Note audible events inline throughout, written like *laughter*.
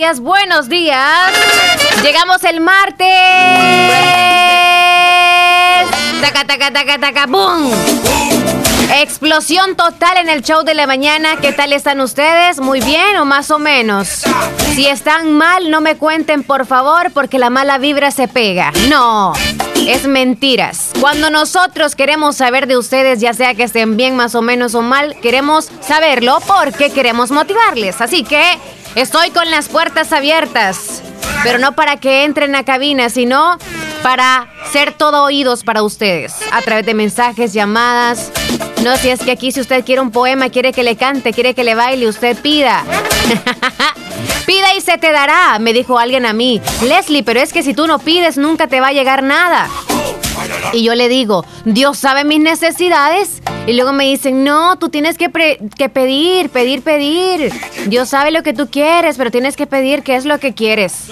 días, buenos días. Llegamos el martes. Taca, taca, taca, taca, boom. Explosión total en el show de la mañana. ¿Qué tal están ustedes? ¿Muy bien o más o menos? Si están mal, no me cuenten, por favor, porque la mala vibra se pega. No, es mentiras. Cuando nosotros queremos saber de ustedes, ya sea que estén bien más o menos o mal, queremos saberlo porque queremos motivarles. Así que Estoy con las puertas abiertas, pero no para que entren a cabina, sino para ser todo oídos para ustedes, a través de mensajes, llamadas. No, si es que aquí si usted quiere un poema, quiere que le cante, quiere que le baile, usted pida. *laughs* Pida y se te dará, me dijo alguien a mí. Leslie, pero es que si tú no pides, nunca te va a llegar nada. Y yo le digo, Dios sabe mis necesidades. Y luego me dicen, no, tú tienes que, que, pedir, pedir, pedir. Dios sabe lo que tú quieres, pero tienes que pedir qué es lo que quieres.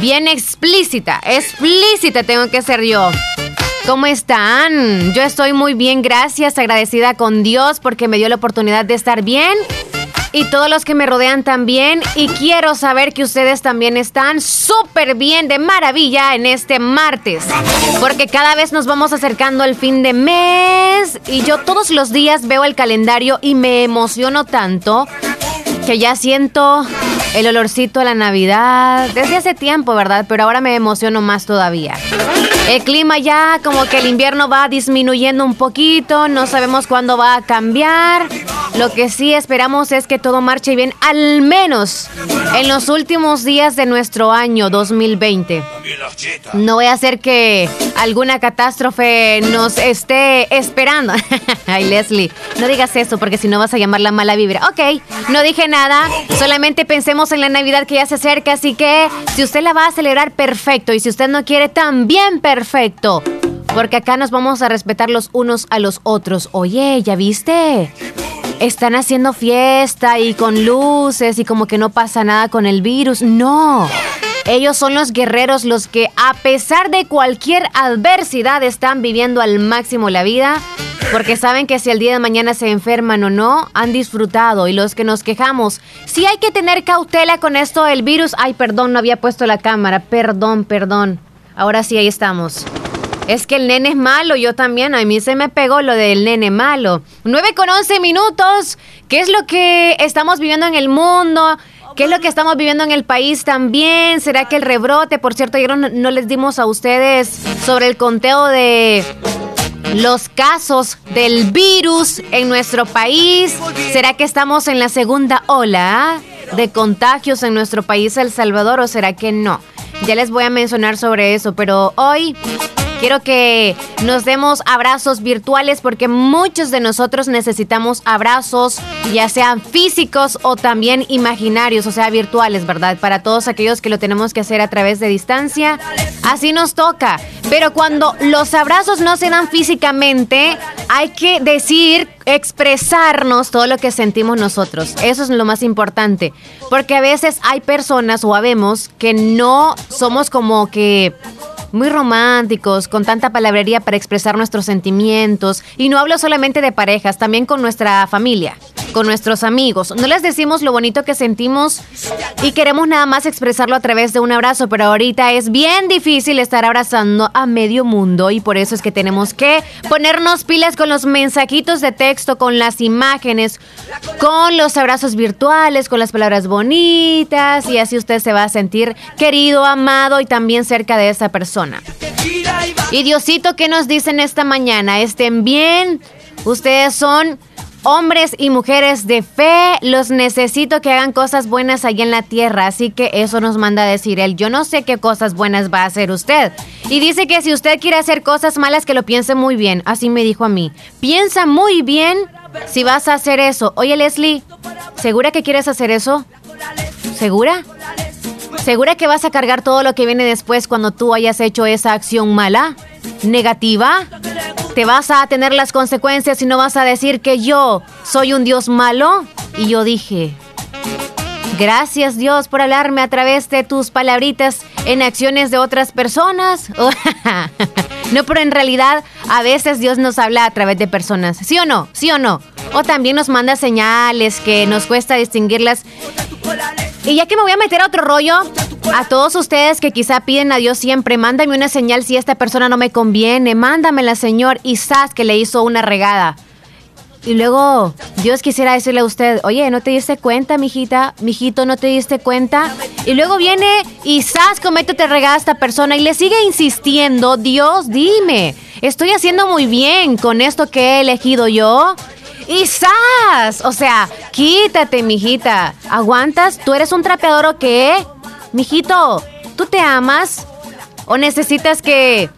Bien explícita, explícita tengo que ser yo. ¿Cómo están? Yo estoy muy bien, gracias, agradecida con Dios porque me dio la oportunidad de estar bien y todos los que me rodean también. Y quiero saber que ustedes también están súper bien, de maravilla en este martes. Porque cada vez nos vamos acercando al fin de mes. Y yo todos los días veo el calendario y me emociono tanto que ya siento el olorcito a la Navidad desde hace tiempo, ¿verdad? Pero ahora me emociono más todavía. El clima ya como que el invierno va disminuyendo un poquito, no sabemos cuándo va a cambiar. Lo que sí esperamos es que todo marche bien, al menos en los últimos días de nuestro año 2020. No voy a hacer que alguna catástrofe nos esté esperando. *laughs* Ay, Leslie, no digas eso porque si no vas a llamar la mala vibra. Ok, no dije nada, solamente pensemos en la Navidad que ya se acerca, así que si usted la va a celebrar, perfecto. Y si usted no quiere, también perfecto. Porque acá nos vamos a respetar los unos a los otros. Oye, ¿ya viste? Están haciendo fiesta y con luces y como que no pasa nada con el virus. No. Ellos son los guerreros los que a pesar de cualquier adversidad están viviendo al máximo la vida porque saben que si el día de mañana se enferman o no, han disfrutado y los que nos quejamos, si hay que tener cautela con esto del virus, ay perdón, no había puesto la cámara, perdón, perdón. Ahora sí, ahí estamos. Es que el nene es malo, yo también, a mí se me pegó lo del nene malo. 9 con 11 minutos, ¿qué es lo que estamos viviendo en el mundo? ¿Qué es lo que estamos viviendo en el país también? ¿Será que el rebrote, por cierto, ayer no, les dimos a ustedes sobre el conteo de los casos del virus en nuestro país? ¿Será que estamos en la segunda ola de contagios en nuestro país, El Salvador, o será que no? Ya les voy a mencionar sobre eso, pero hoy Quiero que nos demos abrazos virtuales porque muchos de nosotros necesitamos abrazos, ya sean físicos o también imaginarios, o sea, virtuales, ¿verdad? Para todos aquellos que lo tenemos que hacer a través de distancia, así nos toca. Pero cuando los abrazos no se dan físicamente, hay que decir, expresarnos todo lo que sentimos nosotros. Eso es lo más importante. Porque a veces hay personas o habemos que no somos como que muy románticos, con tanta palabrería para expresar nuestros sentimientos. Y no hablo solamente de parejas, también con nuestra familia, con nuestros amigos. No les decimos lo bonito que sentimos y queremos nada más expresarlo a través de un abrazo, pero ahorita es bien difícil estar abrazando a medio mundo y por eso es que tenemos que ponernos pilas con los mensajitos de texto, con las imágenes, con los abrazos virtuales, con las palabras bonitas y así usted se va a sentir querido, amado y también cerca de esa persona. Y Diosito, ¿qué nos dicen esta mañana? Estén bien. Ustedes son hombres y mujeres de fe. Los necesito que hagan cosas buenas allá en la tierra. Así que eso nos manda a decir él. Yo no sé qué cosas buenas va a hacer usted. Y dice que si usted quiere hacer cosas malas, que lo piense muy bien. Así me dijo a mí. Piensa muy bien si vas a hacer eso. Oye, Leslie, ¿segura que quieres hacer eso? ¿Segura? ¿Segura que vas a cargar todo lo que viene después cuando tú hayas hecho esa acción mala? ¿Negativa? ¿Te vas a tener las consecuencias y no vas a decir que yo soy un Dios malo? Y yo dije, gracias Dios por hablarme a través de tus palabritas en acciones de otras personas. *laughs* no, pero en realidad a veces Dios nos habla a través de personas. ¿Sí o no? ¿Sí o no? O también nos manda señales que nos cuesta distinguirlas Y ya que me voy a meter a otro rollo, a todos ustedes que quizá piden a Dios siempre, mándame una señal si esta persona no me conviene, mándamela, Señor, y que le hizo una regada. Y luego Dios quisiera decirle a usted, oye, ¿no te diste cuenta, mijita? Mijito, ¿no te diste cuenta? Y luego viene y sas, comete te regada a esta persona y le sigue insistiendo, Dios, dime, ¿estoy haciendo muy bien con esto que he elegido yo? Y o sea, quítate, mijita. ¿Aguantas? ¿Tú eres un trapeador o qué? Mijito, ¿tú te amas? ¿O necesitas que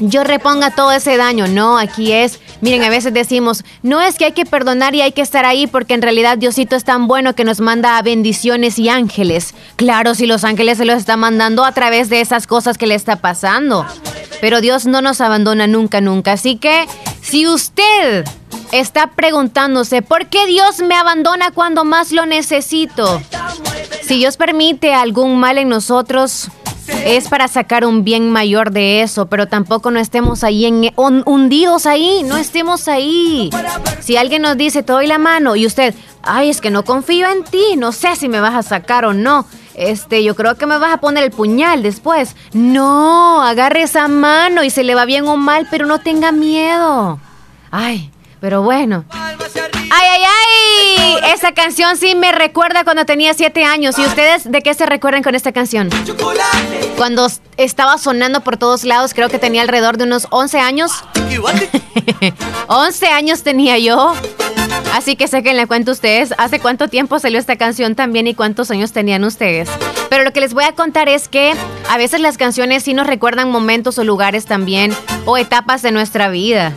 yo reponga todo ese daño? No, aquí es Miren, a veces decimos, no es que hay que perdonar y hay que estar ahí porque en realidad Diosito es tan bueno que nos manda bendiciones y ángeles. Claro, si los ángeles se los están mandando a través de esas cosas que le está pasando. Pero Dios no nos abandona nunca, nunca. Así que si usted está preguntándose, ¿por qué Dios me abandona cuando más lo necesito? Si Dios permite algún mal en nosotros, es para sacar un bien mayor de eso, pero tampoco no estemos ahí en, hundidos ahí, no estemos ahí. Si alguien nos dice, te doy la mano y usted, ay, es que no confío en ti, no sé si me vas a sacar o no. Este, yo creo que me vas a poner el puñal después. No, agarre esa mano y se le va bien o mal, pero no tenga miedo. Ay, pero bueno. ¡Ay, ay, ay! Esa canción sí me recuerda cuando tenía siete años. ¿Y ustedes de qué se recuerdan con esta canción? Cuando estaba sonando por todos lados, creo que tenía alrededor de unos 11 años. *laughs* 11 años tenía yo. Así que sé que le cuento a ustedes hace cuánto tiempo salió esta canción también y cuántos años tenían ustedes. Pero lo que les voy a contar es que a veces las canciones sí nos recuerdan momentos o lugares también o etapas de nuestra vida.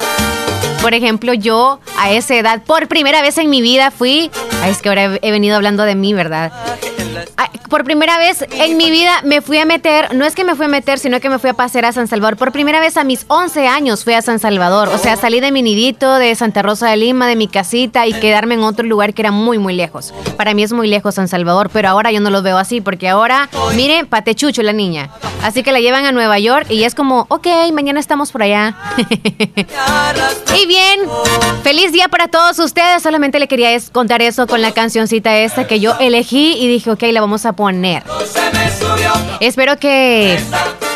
Por ejemplo, yo a esa edad, por primera vez en mi vida fui... Ay, es que ahora he venido hablando de mí, ¿verdad? Por primera vez en mi vida me fui a meter, no es que me fui a meter, sino que me fui a pasear a San Salvador. Por primera vez a mis 11 años fui a San Salvador. O sea, salí de mi nidito, de Santa Rosa de Lima, de mi casita y quedarme en otro lugar que era muy, muy lejos. Para mí es muy lejos San Salvador, pero ahora yo no lo veo así porque ahora, mire, patechucho la niña. Así que la llevan a Nueva York y es como, ok, mañana estamos por allá. *laughs* y bien, feliz día para todos ustedes. Solamente le quería contar eso con la cancioncita esta que yo elegí y dije, ok, la vamos a poner. Espero que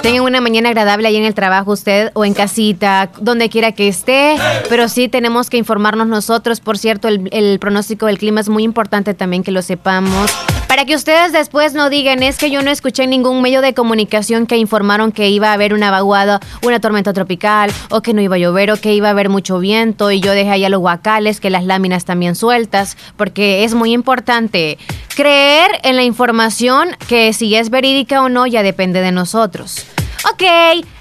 tengan una mañana agradable ahí en el trabajo usted o en casita, donde quiera que esté, pero sí tenemos que informarnos nosotros. Por cierto, el, el pronóstico del clima es muy importante también que lo sepamos. Para que ustedes después no digan, es que yo no escuché ningún medio de comunicación que informaron que iba a haber una vaguada, una tormenta tropical, o que no iba a llover, o que iba a haber mucho viento, y yo dejé allá los guacales, que las láminas también sueltas, porque es muy importante creer en la información que si es verídica o no ya depende de nosotros. Ok,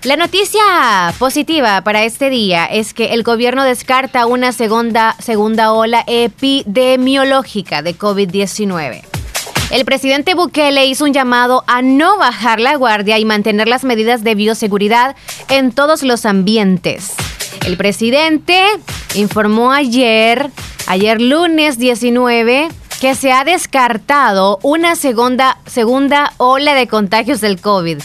la noticia positiva para este día es que el gobierno descarta una segunda, segunda ola epidemiológica de COVID-19. El presidente Bukele hizo un llamado a no bajar la guardia y mantener las medidas de bioseguridad en todos los ambientes. El presidente informó ayer, ayer lunes 19, que se ha descartado una segunda, segunda ola de contagios del COVID.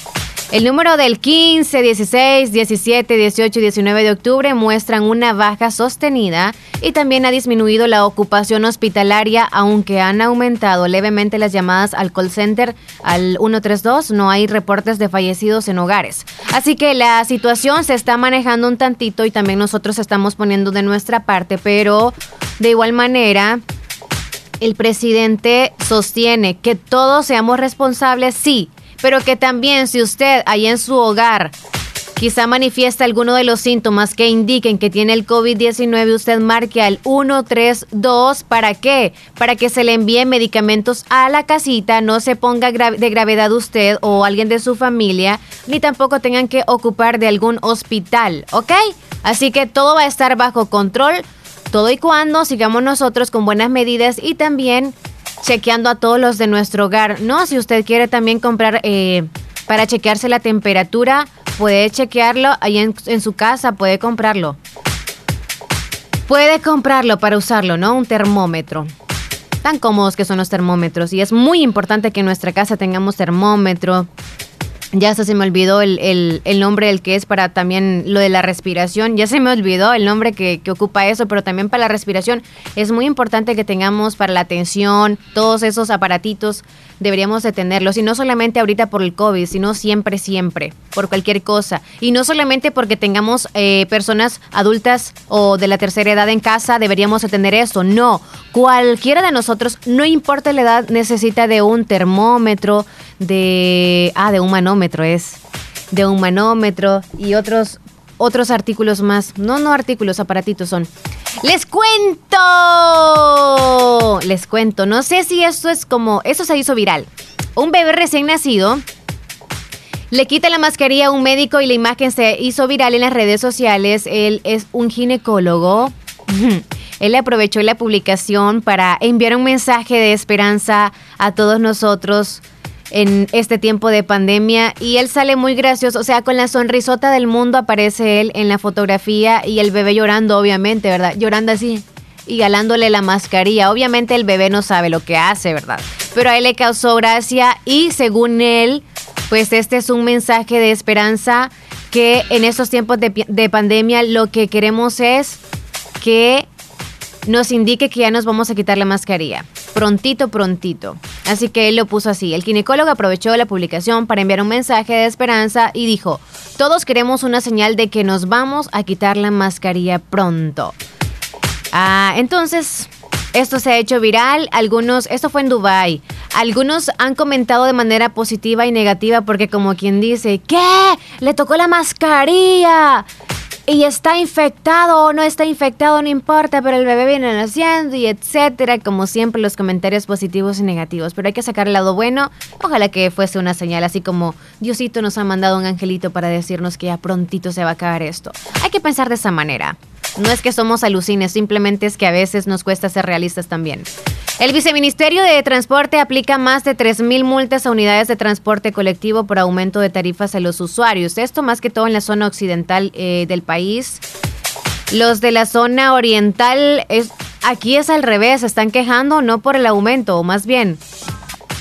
El número del 15, 16, 17, 18 y 19 de octubre muestran una baja sostenida y también ha disminuido la ocupación hospitalaria, aunque han aumentado levemente las llamadas al call center al 132. No hay reportes de fallecidos en hogares. Así que la situación se está manejando un tantito y también nosotros estamos poniendo de nuestra parte, pero de igual manera el presidente sostiene que todos seamos responsables, sí, pero que también si usted ahí en su hogar quizá manifiesta alguno de los síntomas que indiquen que tiene el COVID-19, usted marque al 132. ¿Para qué? Para que se le envíe medicamentos a la casita, no se ponga de gravedad usted o alguien de su familia, ni tampoco tengan que ocupar de algún hospital, ¿ok? Así que todo va a estar bajo control, todo y cuando sigamos nosotros con buenas medidas y también chequeando a todos los de nuestro hogar. No, si usted quiere también comprar eh, para chequearse la temperatura, puede chequearlo ahí en, su casa, puede comprarlo. Puede comprarlo para usarlo, ¿no? Un termómetro tan cómodos que son los termómetros y es muy importante que en nuestra casa tengamos termómetro. Ya hasta se me olvidó el, nombre del que es para también lo de la respiración. Ya se me olvidó el nombre que, que, ocupa eso, pero también para la respiración es muy importante que tengamos para la atención todos esos aparatitos. Deberíamos de tenerlos. Y no solamente ahorita por el COVID, sino siempre, siempre, por cualquier cosa. Y no solamente porque tengamos eh, personas adultas o de la tercera edad en casa, deberíamos de tener eso. No, cualquiera de nosotros, no importa la edad, necesita de un termómetro, de... Ah, de un manómetro es. De un manómetro y otros, otros artículos más. No, no artículos, aparatitos son. ¡Les cuento! Les cuento. No sé si esto es como... Eso se hizo viral. Un bebé recién nacido le quita la mascarilla a un médico y la imagen se hizo viral en las redes sociales. Él es un ginecólogo. *laughs* Él aprovechó la publicación para enviar un mensaje de esperanza a todos nosotros en este tiempo de pandemia y él sale muy gracioso, o sea, con la sonrisota del mundo aparece él en la fotografía y el bebé llorando, obviamente, ¿verdad? Llorando así y galándole la mascarilla. Obviamente el bebé no sabe lo que hace, ¿verdad? Pero a él le causó gracia y según él, pues este es un mensaje de esperanza que en estos tiempos de, de pandemia lo que queremos es que nos indique que ya nos vamos a quitar la mascarilla. Prontito, prontito. Así que él lo puso así. El ginecólogo aprovechó la publicación para enviar un mensaje de esperanza y dijo, todos queremos una señal de que nos vamos a quitar la mascarilla pronto. Ah, entonces, esto se ha hecho viral. Algunos, esto fue en Dubai. Algunos han comentado de manera positiva y negativa porque como quien dice, ¿qué? Le tocó la mascarilla y está infectado o no está infectado, no importa, pero el bebé viene naciendo y etcétera. Como siempre, los comentarios positivos y negativos. Pero hay que sacar el lado bueno. Ojalá que fuese una señal, así como Diosito nos ha mandado un angelito para decirnos que ya prontito se va a acabar esto. Hay que pensar de esa manera. No es que somos alucines, simplemente es que a veces nos cuesta ser realistas también. El Viceministerio de Transporte aplica más de 3.000 multas a unidades de transporte colectivo por aumento de tarifas a los usuarios. Esto más que todo en la zona occidental eh, del país. Los de la zona oriental, es, aquí es al revés, están quejando no por el aumento, o más bien,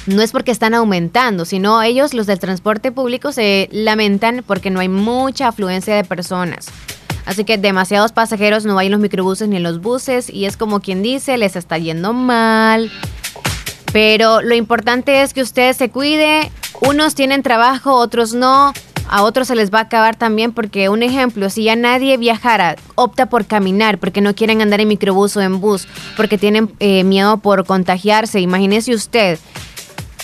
no es porque están aumentando, sino ellos, los del transporte público, se lamentan porque no hay mucha afluencia de personas. Así que demasiados pasajeros no hay en los microbuses ni en los buses y es como quien dice, les está yendo mal. Pero lo importante es que usted se cuide. Unos tienen trabajo, otros no. A otros se les va a acabar también porque, un ejemplo, si ya nadie viajara, opta por caminar porque no quieren andar en microbús o en bus, porque tienen eh, miedo por contagiarse. Imagínese usted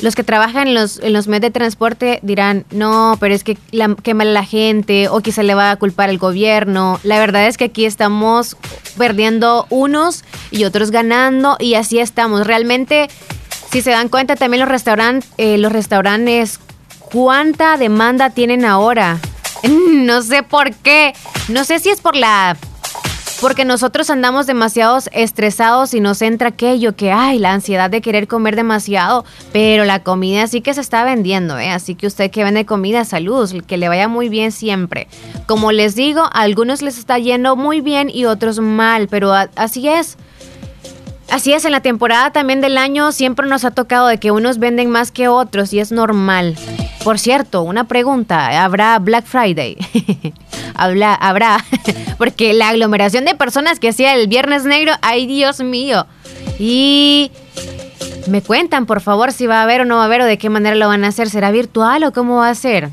los que trabajan en los, en los medios de transporte dirán, no, pero es que la, qué mal la gente o quizá le va a culpar el gobierno. La verdad es que aquí estamos perdiendo unos y otros ganando y así estamos. Realmente, si se dan cuenta, también los, restaurantes eh, los restaurantes, ¿cuánta demanda tienen ahora? *laughs* No sé por qué. No sé si es por la porque nosotros andamos demasiados estresados y nos entra aquello que, hay la ansiedad de querer comer demasiado, pero la comida sí que se está vendiendo, ¿eh? Así que usted que vende comida, salud, que le vaya muy bien siempre. Como les digo, a algunos les está yendo muy bien y otros mal, pero así es. Así es, en la temporada también del año siempre nos ha tocado de que unos venden más que otros y es normal. Por cierto, una pregunta, ¿habrá Black Friday? *laughs* Habla, habrá, *laughs* porque la aglomeración de personas que hacía el Viernes Negro, ay Dios mío. Y me cuentan, por favor, si va a haber o no va a haber o de qué manera lo van a hacer. ¿Será virtual o cómo va a ser?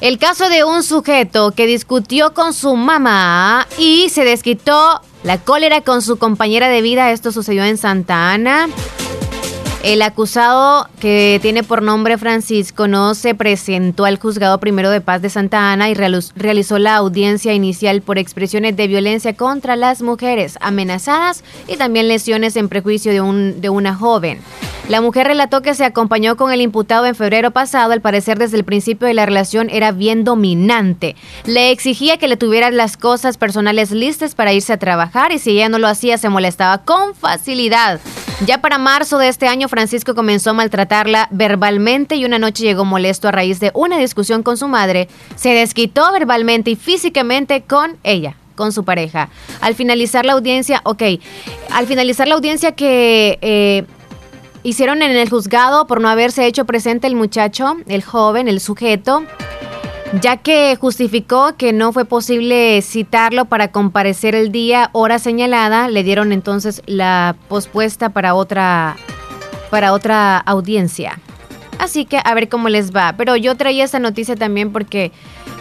El caso de un sujeto que discutió con su mamá y se desquitó la cólera con su compañera de vida, esto sucedió en Santa Ana. El acusado, que tiene por nombre Francisco, no se presentó al juzgado primero de paz de Santa Ana y realizó la audiencia inicial por expresiones de violencia contra las mujeres amenazadas y también lesiones en prejuicio de, un, de una joven. La mujer relató que se acompañó con el imputado en febrero pasado, al parecer desde el principio de la relación era bien dominante. Le exigía que le tuviera las cosas personales listas para irse a trabajar y si ella no lo hacía se molestaba con facilidad. Ya para marzo de este año, Francisco comenzó a maltratarla verbalmente y una noche llegó molesto a raíz de una discusión con su madre. Se desquitó verbalmente y físicamente con ella con su pareja. Al finalizar la audiencia, ok, al finalizar la audiencia que eh, hicieron en el juzgado por no haberse hecho presente el muchacho, el joven, el sujeto, ya que justificó que no fue posible citarlo para comparecer el día, hora señalada, le dieron entonces la pospuesta para otra, para otra audiencia. Así que a ver cómo les va. Pero yo traía esta noticia también porque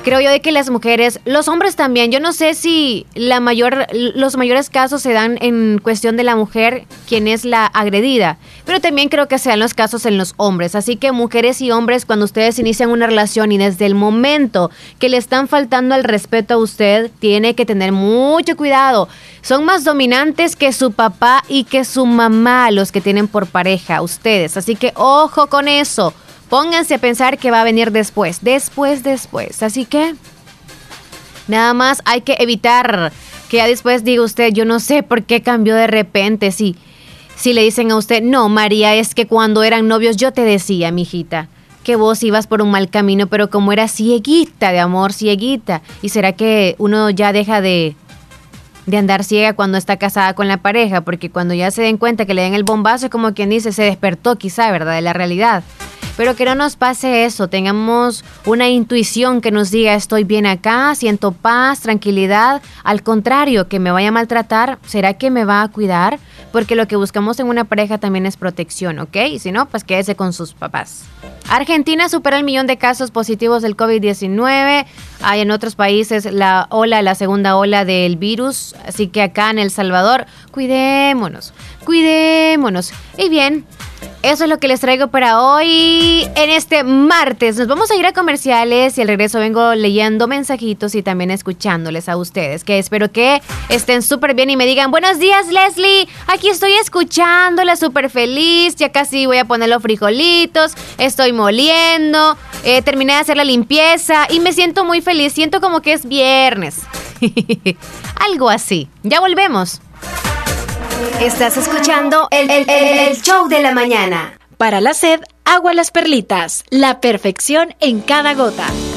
creo yo de que las mujeres, los hombres también, yo no sé si la mayor, los mayores casos se dan en cuestión de la mujer, quien es la agredida, pero también creo que se dan los casos en los hombres. Así que mujeres y hombres, cuando ustedes inician una relación y desde el momento que le están faltando el respeto a usted, tiene que tener mucho cuidado. Son más dominantes que su papá y que su mamá, los que tienen por pareja, ustedes. Así que ojo con eso. Pónganse a pensar que va a venir después, después, después. Así que nada más hay que evitar que ya después diga usted, yo no sé por qué cambió de repente. Si, si le dicen a usted, no, María, es que cuando eran novios yo te decía, mijita, que vos ibas por un mal camino, pero como era cieguita de amor, cieguita. ¿Y será que uno ya deja de, de andar ciega cuando está casada con la pareja? Porque cuando ya se den cuenta que le den el bombazo, es como quien dice, se despertó quizá, ¿verdad? De la realidad. Pero que no nos pase eso, tengamos una intuición que nos diga estoy bien acá, siento paz, tranquilidad. Al contrario, que me vaya a maltratar, ¿será que me va a cuidar? Porque lo que buscamos en una pareja también es protección, ¿ok? Y si no, pues quédese con sus papás. Argentina supera el millón de casos positivos del COVID-19. Hay en otros países la ola, la segunda ola del virus. Así que acá en El Salvador, cuidémonos, cuidémonos. Y bien, eso es lo que les traigo para hoy en este martes. Nos vamos a ir a comerciales y al regreso vengo leyendo mensajitos y también escuchándoles a ustedes, que espero que estén súper bien y me digan, buenos días Leslie, aquí estoy escuchándola súper feliz, ya casi voy a poner los frijolitos, estoy moliendo, eh, terminé de hacer la limpieza y me siento muy feliz, siento como que es viernes. *laughs* Algo así. Ya volvemos. Estás escuchando el, show de la mañana. Para la sed, agua las perlitas. La perfección en cada gota.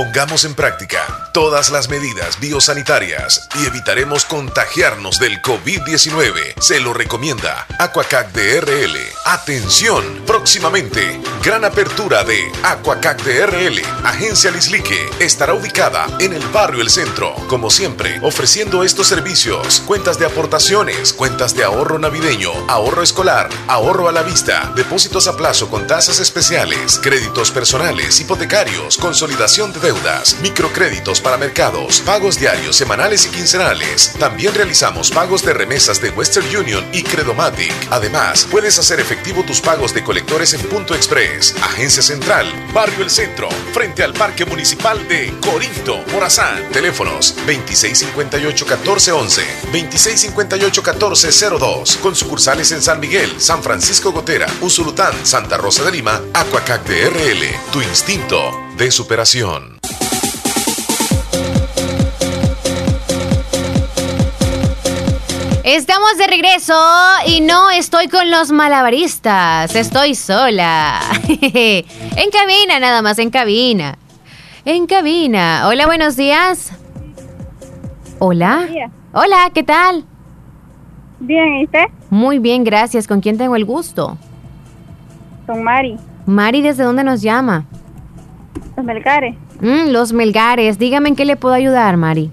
Pongamos en práctica todas las medidas biosanitarias y evitaremos contagiarnos del COVID-19. Se lo recomienda Aquacac DRL. Atención, próximamente, gran apertura de Aquacac DRL. Agencia Lislique estará ubicada en el barrio El Centro. Como siempre, ofreciendo estos servicios, cuentas de aportaciones, cuentas de ahorro navideño, ahorro escolar, ahorro a la vista, depósitos a plazo con tasas especiales, créditos personales, hipotecarios, consolidación de deudas, microcréditos para mercados, pagos diarios, semanales y quincenales. También realizamos pagos de remesas de Western Union y Credomatic. Además, puedes hacer efectivo tus pagos de colectores en Punto Express, Agencia Central, Barrio El Centro, frente al Parque Municipal de Corinto, Morazán. Teléfonos 2658-1411, 2658-1402, con sucursales en San Miguel, San Francisco Gotera, Usulután, Santa Rosa de Lima, Aquacac DRL, tu instinto de superación. Estamos de regreso y no estoy con los malabaristas, estoy sola. *laughs* en cabina, nada más, en cabina. En cabina. Hola, buenos días. Hola. Hola, ¿qué tal? Bien, ¿y usted? Muy bien, gracias. ¿Con quién tengo el gusto? Con Mari. Mari, ¿desde dónde nos llama? Los Melgares. Mm, los Melgares. Dígame en qué le puedo ayudar, Mari.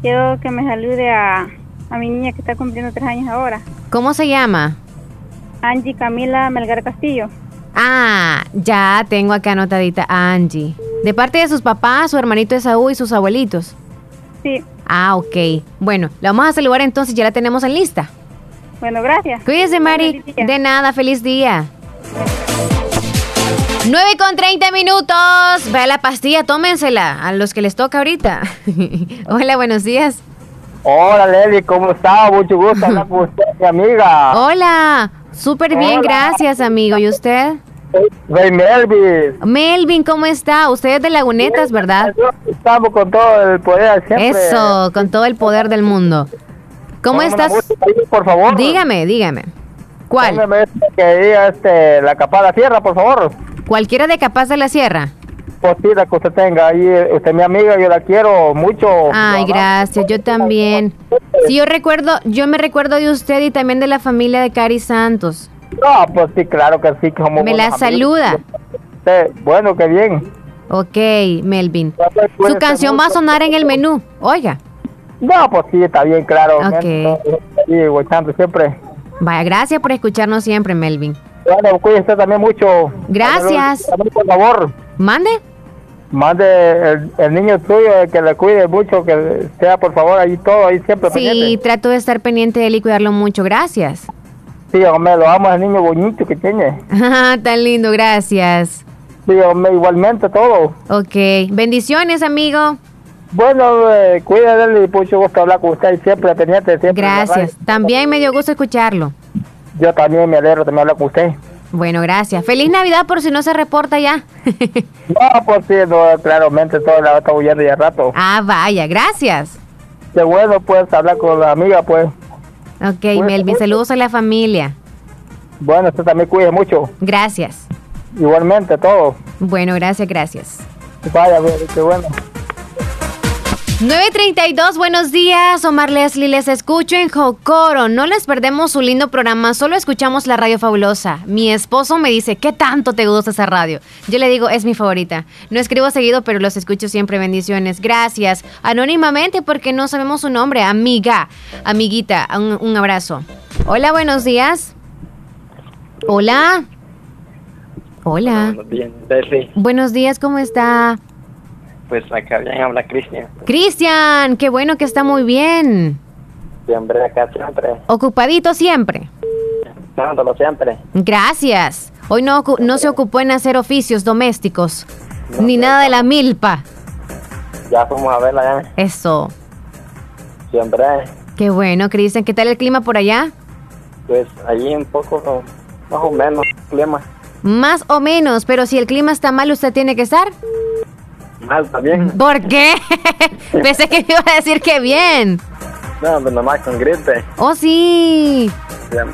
Quiero que me salude a, a mi niña que está cumpliendo tres años ahora. ¿Cómo se llama? Angie Camila Melgar Castillo. Ah, ya tengo acá anotadita a Angie. ¿De parte de sus papás, su hermanito Esaú y sus abuelitos? Sí. Ah, ok. Bueno, la vamos a saludar entonces, ya la tenemos en lista. Bueno, gracias. Cuídese, Mari. De nada, feliz día. 9 con 30 minutos. Vea la pastilla, tómensela a los que les toca ahorita. *laughs* Hola, buenos días. Hola Leli, ¿cómo está? Mucho gusto hablar con usted, mi amiga. Hola, súper bien, Hola. gracias, amigo. ¿Y usted? Soy Melvis. Melvin, ¿cómo está? Usted es de Lagunetas, ¿verdad? Estamos con todo el poder siempre. Eso, con todo el poder del mundo. ¿Cómo Póngame estás? música por favor. Dígame, dígame. ¿Cuál? Póngame esta que diga este, la capa de la sierra, por favor. ¿Cualquiera de Capaz de la Sierra? Pues sí, la que usted tenga ahí. Usted es mi amiga, yo la quiero mucho. Ay, gracias, yo también. Sí, yo recuerdo, yo me recuerdo de usted y también de la familia de Cari Santos. No, pues sí, claro que sí, que somos Me la amigos. saluda. Sí, bueno, qué bien. Ok, Melvin. Pues, Su canción va a sonar en el menú. Oiga. No, pues sí, está bien, claro. Ok. Sí, tanto siempre. Vaya, gracias por escucharnos siempre, Melvin. Bueno, cuídese también mucho. Gracias. Por favor. Mande. Mande el, el niño tuyo eh, que le cuide mucho, que sea por favor ahí todo, ahí siempre Sí, pendiente. trato de estar pendiente de él y cuidarlo mucho. Gracias. Sí, hombre, lo amo, el niño bonito que tiene. *laughs* Tan lindo, gracias. Sí, hombre, igualmente todo. Ok, bendiciones, amigo. Bueno, eh, cuídate y mucho gusto hablar con usted y siempre pendiente. Siempre Gracias. También me dio gusto escucharlo. Yo también me alegro de hablar con usted. Bueno, gracias. Feliz Navidad por si no se reporta ya. *laughs* No, pues sí, no, claramente todo la está huyendo ya rato. ah, vaya, gracias. Qué bueno, pues, hablar con la amiga, pues. Ok, Melvin, saludos a la familia. Bueno, usted también cuide mucho. Gracias. Igualmente, todo. Bueno, gracias, gracias. Vaya, qué bueno. 932, buenos días. Omar Leslie, les escucho en Jocoro. No les perdemos su lindo programa, solo escuchamos la radio fabulosa. Mi esposo me dice, ¿qué tanto te gusta esa radio? Yo le digo, es mi favorita. No escribo seguido, pero los escucho siempre. Bendiciones. Gracias. Anónimamente, porque no sabemos su nombre. Amiga, amiguita, un, un abrazo. Hola, buenos días. Hola. Hola. Buenos días, Leslie. Buenos días, ¿cómo está? Pues acá bien habla Cristian. Cristian, qué bueno que está muy bien. Siempre acá, siempre. Ocupadito siempre. Dándolo siempre. Gracias. Hoy no se ocupó en hacer oficios domésticos, ni nada de la milpa. Ya fuimos a verla ya. Eso. Siempre. Qué bueno, Cristian. ¿Qué tal el clima por allá? Pues allí un poco, más o menos, clima. Más o menos, pero si el clima está mal, ¿usted tiene que estar? Mal también. ¿Por qué? *laughs* Pensé que me iba a decir que bien. No, pues nomás con gripe. Oh, sí.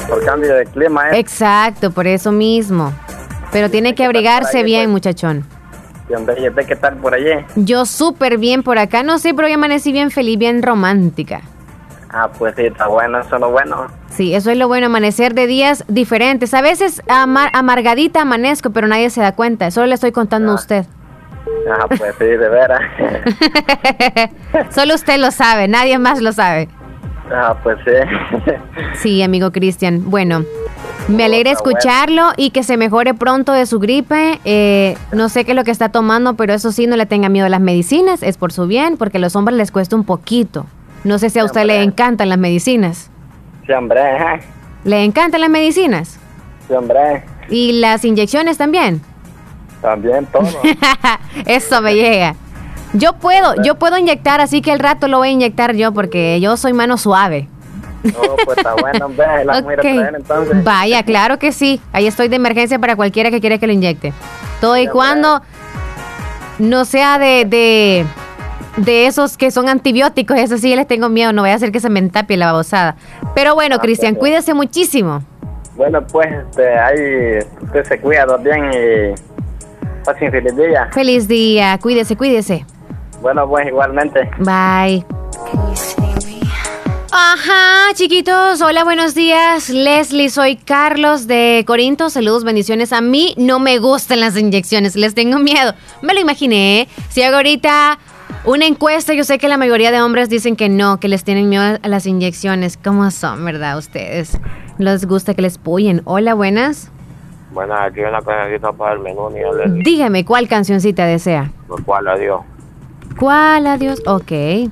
Por cambio de clima, ¿eh? Exacto, por eso mismo. Pero tiene que abrigarse bien, muchachón. ¿y qué tal por allí? Yo súper bien por acá, no sé, pero hoy amanecí bien feliz, bien romántica. Ah, pues sí, está bueno, eso es lo bueno. Sí, eso es lo bueno, amanecer de días diferentes. A veces amar- amargadita amanezco, pero nadie se da cuenta. Solo le estoy contando a usted. Ah, pues sí, de veras. *laughs* Solo usted lo sabe, nadie más lo sabe. Ah, pues sí. Sí, amigo Cristian. Bueno, me alegra escucharlo y que se mejore pronto de su gripe. Eh, no sé qué es lo que está tomando, pero eso sí, no le tenga miedo a las medicinas. Es por su bien, porque a los hombres les cuesta un poquito. No sé si a usted le encantan las medicinas. Sí, hombre. ¿Le encantan las medicinas? Sí, hombre. ¿Y las inyecciones también? También todo. *laughs* Eso me llega. Yo puedo, yo puedo inyectar, así que el rato lo voy a inyectar yo porque yo soy mano suave. Oh, pues está bueno, *laughs* hombre. La vamos a ir a Ok. traer entonces. Vaya, claro que sí. Ahí estoy de emergencia para cualquiera que quiera que lo inyecte. Todo y cuando no sea de, de, de esos que son antibióticos, eso sí les tengo miedo, no voy a hacer que se me entapie la babosada. Pero bueno, Ah, Cristian, perfecto. cuídese muchísimo. Bueno, pues, este, ahí usted se cuida bien y feliz día. Feliz día, cuídese, cuídese. Bueno, pues, igualmente. Bye. Ajá, chiquitos, hola, buenos días. Leslie, soy Carlos de Corinto. Saludos, bendiciones. A mí no me gustan las inyecciones, les tengo miedo. Me lo imaginé. ¿eh? Si hago ahorita una encuesta, yo sé que la mayoría de hombres dicen que no, que les tienen miedo a las inyecciones. ¿Cómo son, verdad, ustedes? ¿Les gusta que les puyen? Hola, buenas. Bueno, aquí una cancioncita para el menú, ni Dígame, ¿cuál cancioncita desea? por cuál adiós. ¿Cuál, adiós? Ok.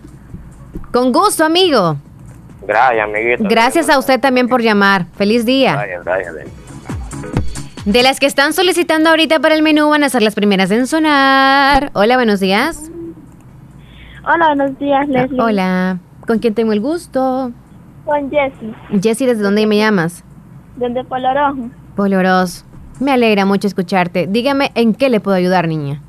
Con gusto, amigo. Gracias, amiguito. Gracias a usted también por llamar. Feliz día. Gracias, gracias. De las que están solicitando ahorita para el menú van a ser las primeras en sonar. Hola, buenos días. Hola, buenos días, Leslie. Hola. ¿Con quién tengo el gusto? Con Jessie, Jessy, ¿desde dónde me llamas? desde Polo Rojo. Me alegra mucho escucharte. Dígame en qué le puedo ayudar, niña.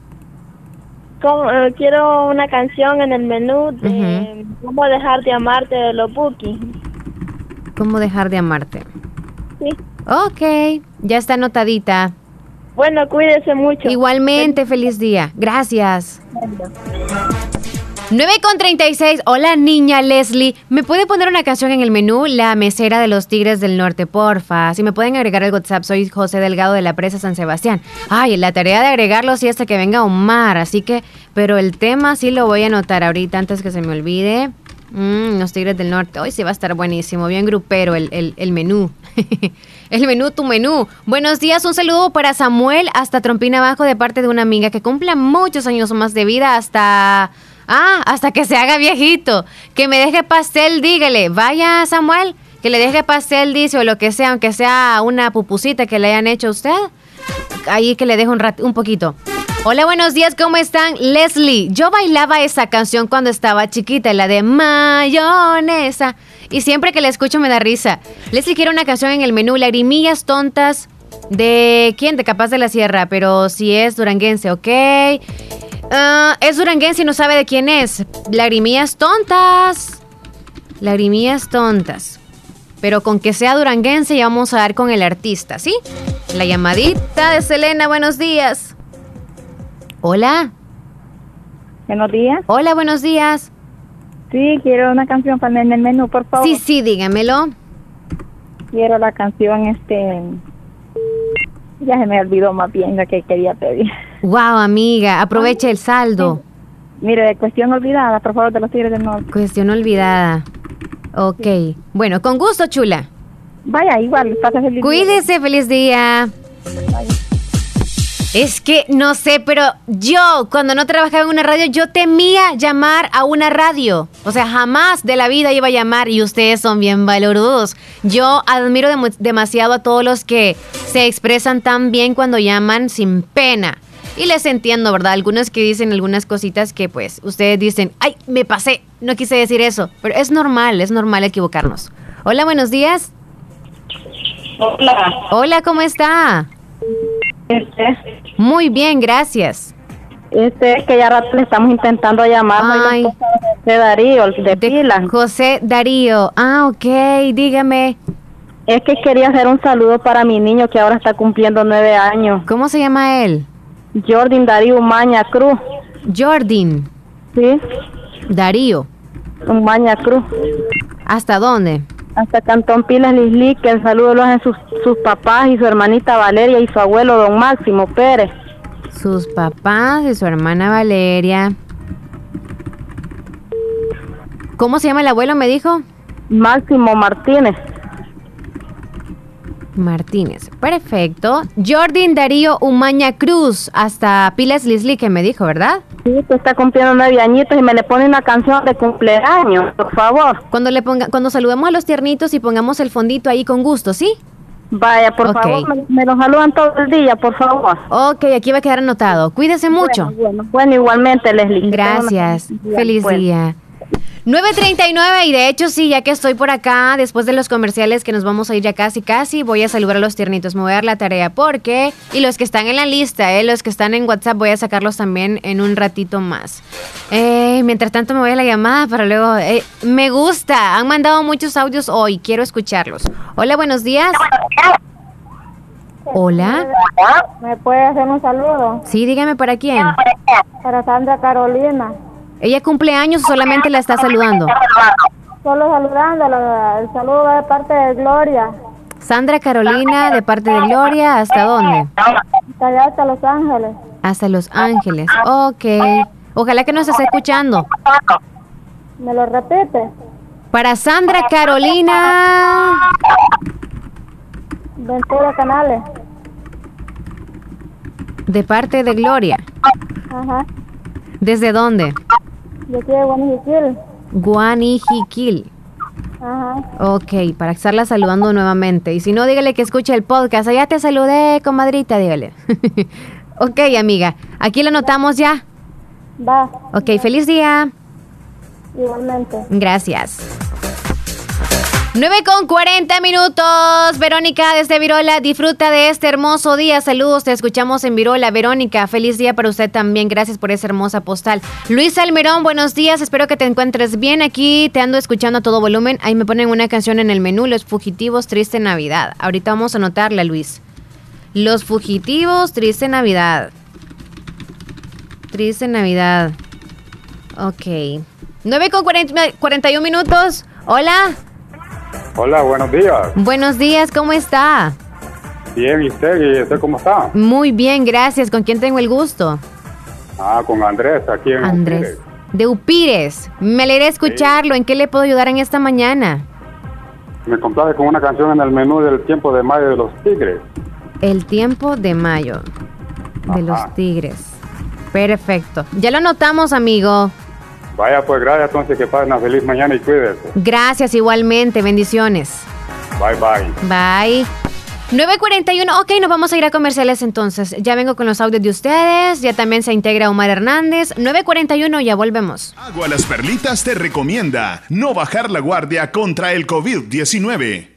¿Cómo- eh, quiero una canción en el menú de cómo dejar de amarte de los Buki. ¿Cómo dejar de amarte? Sí. Ok, ya está anotadita. Bueno, cuídese mucho. Igualmente, feliz día. Gracias. 9 con 36. Hola, niña Leslie. ¿Me puede poner una canción en el menú? La mesera de los Tigres del Norte, porfa. Si me pueden agregar el WhatsApp, soy José Delgado de la Presa San Sebastián. Ay, la tarea de agregarlo sí hasta que venga Omar. Así que, pero el tema sí lo voy a anotar ahorita antes que se me olvide. Mm, los Tigres del Norte. Hoy sí va a estar buenísimo. Bien grupero el, el, el menú. *laughs* el menú, tu menú. Buenos días, un saludo para Samuel hasta Trompina Abajo de parte de una amiga que cumpla muchos años más de vida hasta... Ah, hasta que se haga viejito. Que me deje pastel, dígale. Vaya, Samuel, que le deje pastel, dice, o lo que sea, aunque sea una pupusita que le hayan hecho a usted. Ahí que le dejo un, rat- un poquito. Hola, buenos días, ¿cómo están? Leslie, yo bailaba esa canción cuando estaba chiquita, la de mayonesa. Y siempre que la escucho me da risa. Leslie quiere una canción en el menú, Lagrimillas Tontas. ¿De quién? De Capaz de la Sierra, pero si es duranguense, ¿ok? Ah, es duranguense y no sabe de quién es. Lagrimillas Tontas. Lagrimillas Tontas. Pero con que sea duranguense ya vamos a dar con el artista, ¿sí? La llamadita de Selena, buenos días. Hola. Buenos días. Hola, buenos días. Sí, quiero una canción para en el menú, por favor. Sí, sí, dígamelo. Quiero la canción, este... Ya se me olvidó más bien lo que quería pedir. Wow, amiga, aproveche el saldo. Mire, de cuestión olvidada, por favor, de los Tigres del Norte. Cuestión olvidada. Ok. Bueno, con gusto, chula. Vaya, igual, pasa feliz día. Cuídese, feliz día. Es que no sé, pero yo cuando no trabajaba en una radio, yo temía llamar a una radio. O sea, jamás de la vida iba a llamar y ustedes son bien valorudos. Yo admiro demasiado a todos los que se expresan tan bien cuando llaman sin pena. Y les entiendo, ¿verdad? Algunos que dicen algunas cositas que pues ustedes dicen, ay, me pasé, no quise decir eso. Pero es normal, es normal equivocarnos. Hola, buenos días. Hola. Hola, ¿cómo está? Este, Muy bien, gracias. este es que ya rato le estamos intentando llamar. de Darío, de, Pila. José Darío. Ah, ok, dígame. Es que quería hacer un saludo para mi niño que ahora está cumpliendo nueve años. ¿Cómo se llama él? Jordan Darío Maña Cruz. Jordan. Sí. Darío. Maña Cruz. ¿Hasta dónde? Hasta Cantón Pilas Lisli, que el saludo lo hacen sus, sus papás y su hermanita Valeria y su abuelo don Máximo Pérez. Sus papás y su hermana Valeria. ¿Cómo se llama el abuelo, me dijo? Máximo Martínez. Martínez. Perfecto. Jordan Darío Umaña Cruz, hasta Pilas Lisli, que me dijo, ¿verdad? Sí, que está cumpliendo nueve añitos y me le pone una canción de cumpleaños, por favor. Cuando le ponga, cuando saludemos a los tiernitos y pongamos el fondito ahí con gusto, ¿sí? Vaya, por favor, me, me lo saludan todo el día, por favor. Ok, aquí va a quedar anotado. Cuídese mucho. Bueno, bueno, bueno, igualmente, Leslie. Gracias. feliz día, Feliz pues. Día. 9.39 y de hecho sí, ya que estoy por acá, después de los comerciales que nos vamos a ir ya casi casi, voy a saludar a los tiernitos, me voy a dar la tarea porque, y los que están en la lista, eh, los que están en WhatsApp, voy a sacarlos también en un ratito más. Eh, mientras tanto me voy a la llamada para luego, eh, me gusta, han mandado muchos audios hoy, quiero escucharlos. Hola, buenos días. Hola. ¿Me puede hacer un saludo? Sí, dígame para quién. Para Sandra Carolina. ¿Ella cumple años o solamente la está saludando? Solo saludándola. El saludo va de parte de Gloria. Sandra Carolina, de parte de Gloria, ¿hasta dónde? Hasta allá, hasta Los Ángeles. Hasta Los Ángeles. Ok. Ojalá que nos esté escuchando. ¿Me lo repite? Para Sandra Carolina. Ventura Canales. De parte de Gloria. Ajá. ¿Desde dónde? De aquí de Guanajuato. Guanijiquil. Ajá. Ok, para estarla saludando nuevamente. Y si no, dígale que escuche el podcast. Allá te saludé, comadrita, dígale. *laughs* ok, amiga. Aquí lo anotamos ya. Va. Ok, feliz día. Igualmente. Gracias. 9 con 40 minutos. Verónica desde Virola, disfruta de este hermoso día. Saludos, te escuchamos en Virola. Verónica, feliz día para usted también. Gracias por esa hermosa postal. Luis Almerón, buenos días. Espero que te encuentres bien. Aquí te ando escuchando a todo volumen. Ahí me ponen una canción en el menú, Los Fugitivos, Triste Navidad. Ahorita vamos a anotarla, Luis. Los Fugitivos, Triste Navidad. Triste Navidad. Ok. 9 con 40 41 minutos. Hola. Hola, buenos días. Buenos días, ¿cómo está? Bien, ¿y usted? ¿Y usted cómo está? Muy bien, gracias. ¿Con quién tengo el gusto? Ah, con Andrés, aquí en Andrés. Upires. De Upires. Me alegré escucharlo. ¿En qué le puedo ayudar en esta mañana? Me complace con una canción en el menú del tiempo de mayo de los Tigres. El tiempo de mayo. De los tigres. Perfecto. Ya lo notamos, amigo. Vaya, pues gracias, entonces que pasen una feliz mañana y cuídese. Gracias igualmente. Bendiciones. Bye, bye. Bye. 9.41, ok, nos vamos a ir a comerciales entonces. Ya vengo con los audios de ustedes, ya también se integra Omar Hernández. 9.41, ya volvemos. Agua Las Perlitas te recomienda no bajar la guardia contra el COVID-19.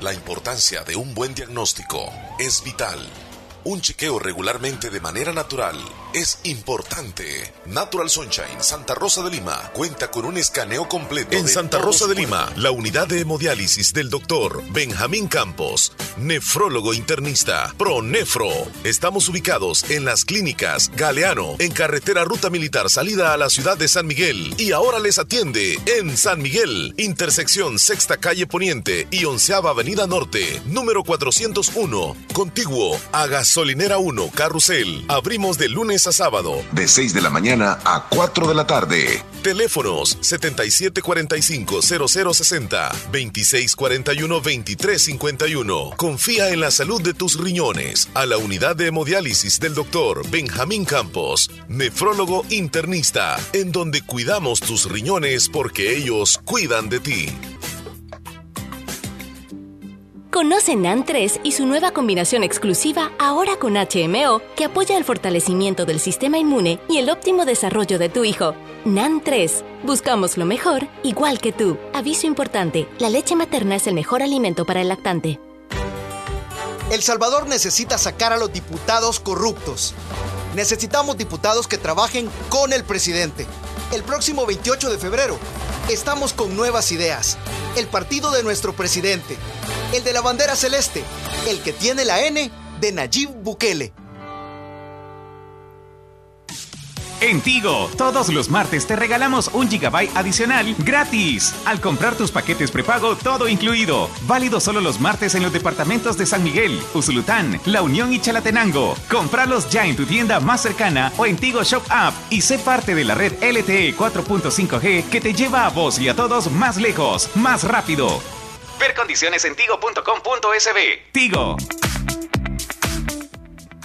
La importancia de un buen diagnóstico es vital. Un chequeo regularmente de manera natural es importante. Natural Sunshine Santa Rosa de Lima cuenta con un escaneo completo. En Santa Rosa de Lima, la unidad de hemodiálisis del doctor Benjamín Campos, nefrólogo internista, ProNefro. Estamos ubicados en las clínicas Galeano, en carretera Ruta Militar salida a la ciudad de San Miguel. Y ahora les atiende en San Miguel, intersección Sexta Calle Poniente y Onceava Avenida Norte, número 401, contiguo a Gasolinera 1, Carrusel. Abrimos de lunes a sábado, de 6 de la mañana a 4 de la tarde. Teléfonos 7745-0060, 2641-2351. Confía en la salud de tus riñones a la unidad de hemodiálisis del doctor Benjamín Campos, nefrólogo internista, en donde cuidamos tus riñones porque ellos cuidan de ti. Conoce NAN 3 y su nueva combinación exclusiva ahora con HMO que apoya el fortalecimiento del sistema inmune y el óptimo desarrollo de tu hijo. NAN 3. Buscamos lo mejor, igual que tú. Aviso importante, la leche materna es el mejor alimento para el lactante. El Salvador necesita sacar a los diputados corruptos. Necesitamos diputados que trabajen con el presidente. El próximo 28 de febrero estamos con nuevas ideas. El partido de nuestro presidente. El de la bandera celeste. El que tiene la N de Nayib Bukele. En Tigo, todos los martes te regalamos un gigabyte adicional gratis. Al comprar tus paquetes prepago, todo incluido. Válido solo los martes en los departamentos de San Miguel, Usulután, La Unión y Chalatenango. Compralos ya en tu tienda más cercana o en Tigo Shop App y sé parte de la red LTE 4.5G que te lleva a vos y a todos más lejos, más rápido. Ver condiciones en tigo.com.sb. Tigo.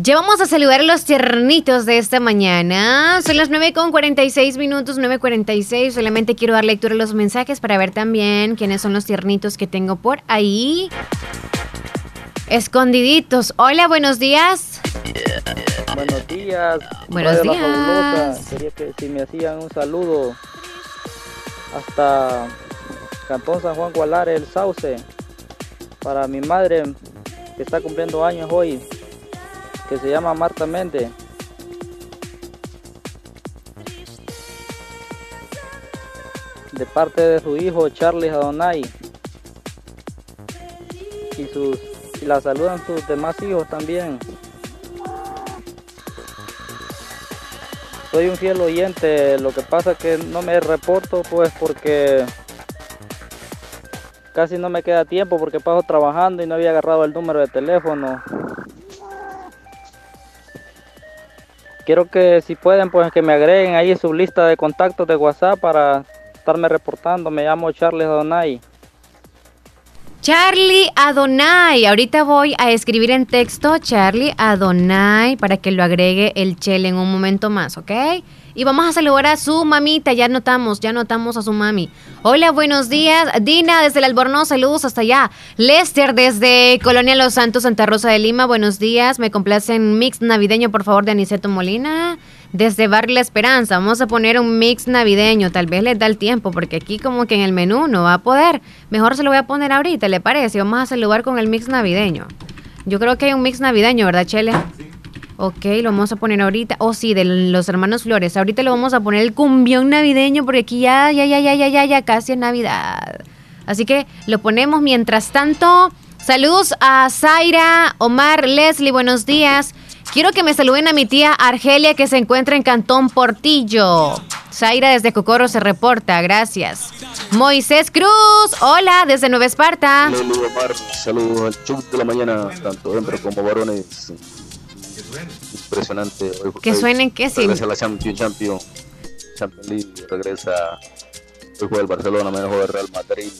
Ya vamos a saludar a los tiernitos de esta mañana. Son las 9 con 46 minutos, 9.46. Solamente quiero dar lectura a los mensajes para ver también quiénes son los tiernitos que tengo por ahí. Escondiditos. Hola, buenos días. Buenos días. Buenos Radio días. Quería que si me hacían un saludo hasta Cantón San Juan Gualare, el Sauce, para mi madre que está cumpliendo años hoy, que se llama Marta Méndez. De parte de su hijo Charlie Adonai. Y sus y la saludan sus demás hijos también. Soy un fiel oyente, lo que pasa que no me reporto pues porque casi no me queda tiempo porque paso trabajando y no había agarrado el número de teléfono. Quiero que si pueden pues que me agreguen ahí en su lista de contactos de WhatsApp para estarme reportando. Me llamo Charles Donay. Charlie Adonai. Ahorita voy a escribir en texto Charlie Adonai para que lo agregue el Chel en un momento más, ¿ok? Y vamos a saludar a su mamita, ya notamos, ya notamos a su mami. Hola, buenos días. Dina desde el Albornoz, saludos hasta allá. Lester desde Colonia Los Santos, Santa Rosa de Lima, buenos días. Me complace un mix navideño, por favor, de Aniceto Molina. Desde Barrio La Esperanza, vamos a poner un mix navideño, tal vez les da el tiempo, porque aquí como que en el menú no va a poder. Mejor se lo voy a poner ahorita, ¿le parece? Vamos a saludar con el mix navideño. Yo creo que hay un mix navideño, ¿verdad, Chele? Ok, lo vamos a poner ahorita. Oh, sí, de los hermanos Flores. Ahorita lo vamos a poner el cumbión navideño porque aquí ya, ya, ya, ya, ya, ya, ya casi es Navidad. Así que lo ponemos mientras tanto. Saludos a Zaira, Omar, Leslie, buenos días. Quiero que me saluden a mi tía Argelia que se encuentra en Cantón Portillo. Zaira desde Cocorro se reporta, gracias. Moisés Cruz, hola, desde Nueva Esparta. Saludos Omar, saludos al show de la mañana, tanto hembras como varones. Impresionante. Hoy, Que suenen que sí. Regresa la Champion, Champion, Champions League, regresa. Hoy juega el Barcelona, mañana juega el Real Madrid.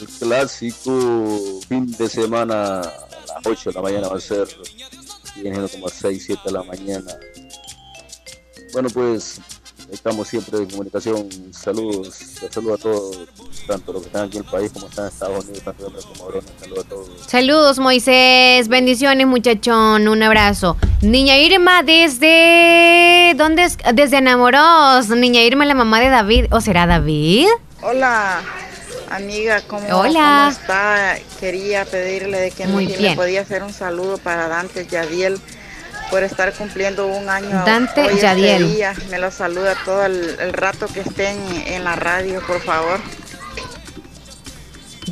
El clásico fin de semana a las 8 de la mañana va a ser, viene como a 6, 7 de la mañana. Bueno, pues estamos siempre en comunicación. Saludos, saludos a todos, tanto los que están aquí en el país como están en Estados Unidos, tanto hombres como varones. Saludos a todos. Saludos, Moisés. Bendiciones, muchachón. Un abrazo. Niña Irma desde. ¿Dónde es? Desde Enamoros. Niña Irma, la mamá de David. ¿O será David? Hola, amiga, ¿cómo, Hola. cómo está? Quería pedirle de que Muy me, bien. me podía hacer un saludo para Dante Yadiel por estar cumpliendo un año. Dante hoy este Yadiel. día. Me lo saluda todo el, el rato que estén en la radio, por favor.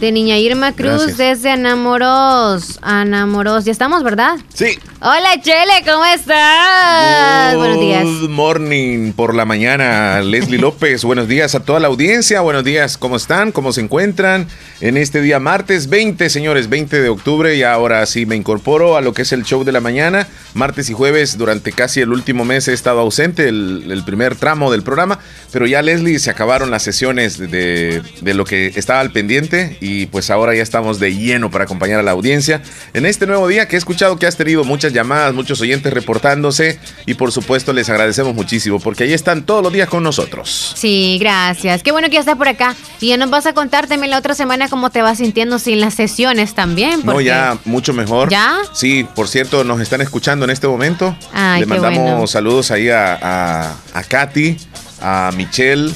De Niña Irma Cruz Gracias. desde Anamoros. Anamoros. Ya estamos, ¿verdad? Sí. Hola, Chele, ¿cómo estás? Buenos días. Good morning por la mañana, Leslie *laughs* López. Buenos días a toda la audiencia. Buenos días, ¿cómo están? ¿Cómo se encuentran? En este día martes 20, señores, 20 de octubre. Y ahora sí me incorporo a lo que es el show de la mañana. Martes y jueves, durante casi el último mes he estado ausente, el, el primer tramo del programa. Pero ya, Leslie, se acabaron las sesiones de, de- de lo que estaba al pendiente. Y pues ahora ya estamos de lleno para acompañar a la audiencia en este nuevo día que he escuchado que has tenido muchas llamadas, muchos oyentes reportándose. Y por supuesto les agradecemos muchísimo porque ahí están todos los días con nosotros. Sí, gracias. Qué bueno que ya estás por acá. Y ya nos vas a contar también la otra semana cómo te vas sintiendo sin las sesiones también. No, ya mucho mejor. ¿Ya? Sí, por cierto, nos están escuchando en este momento. Ay, Le mandamos bueno. saludos ahí a, a, a Katy, a Michelle,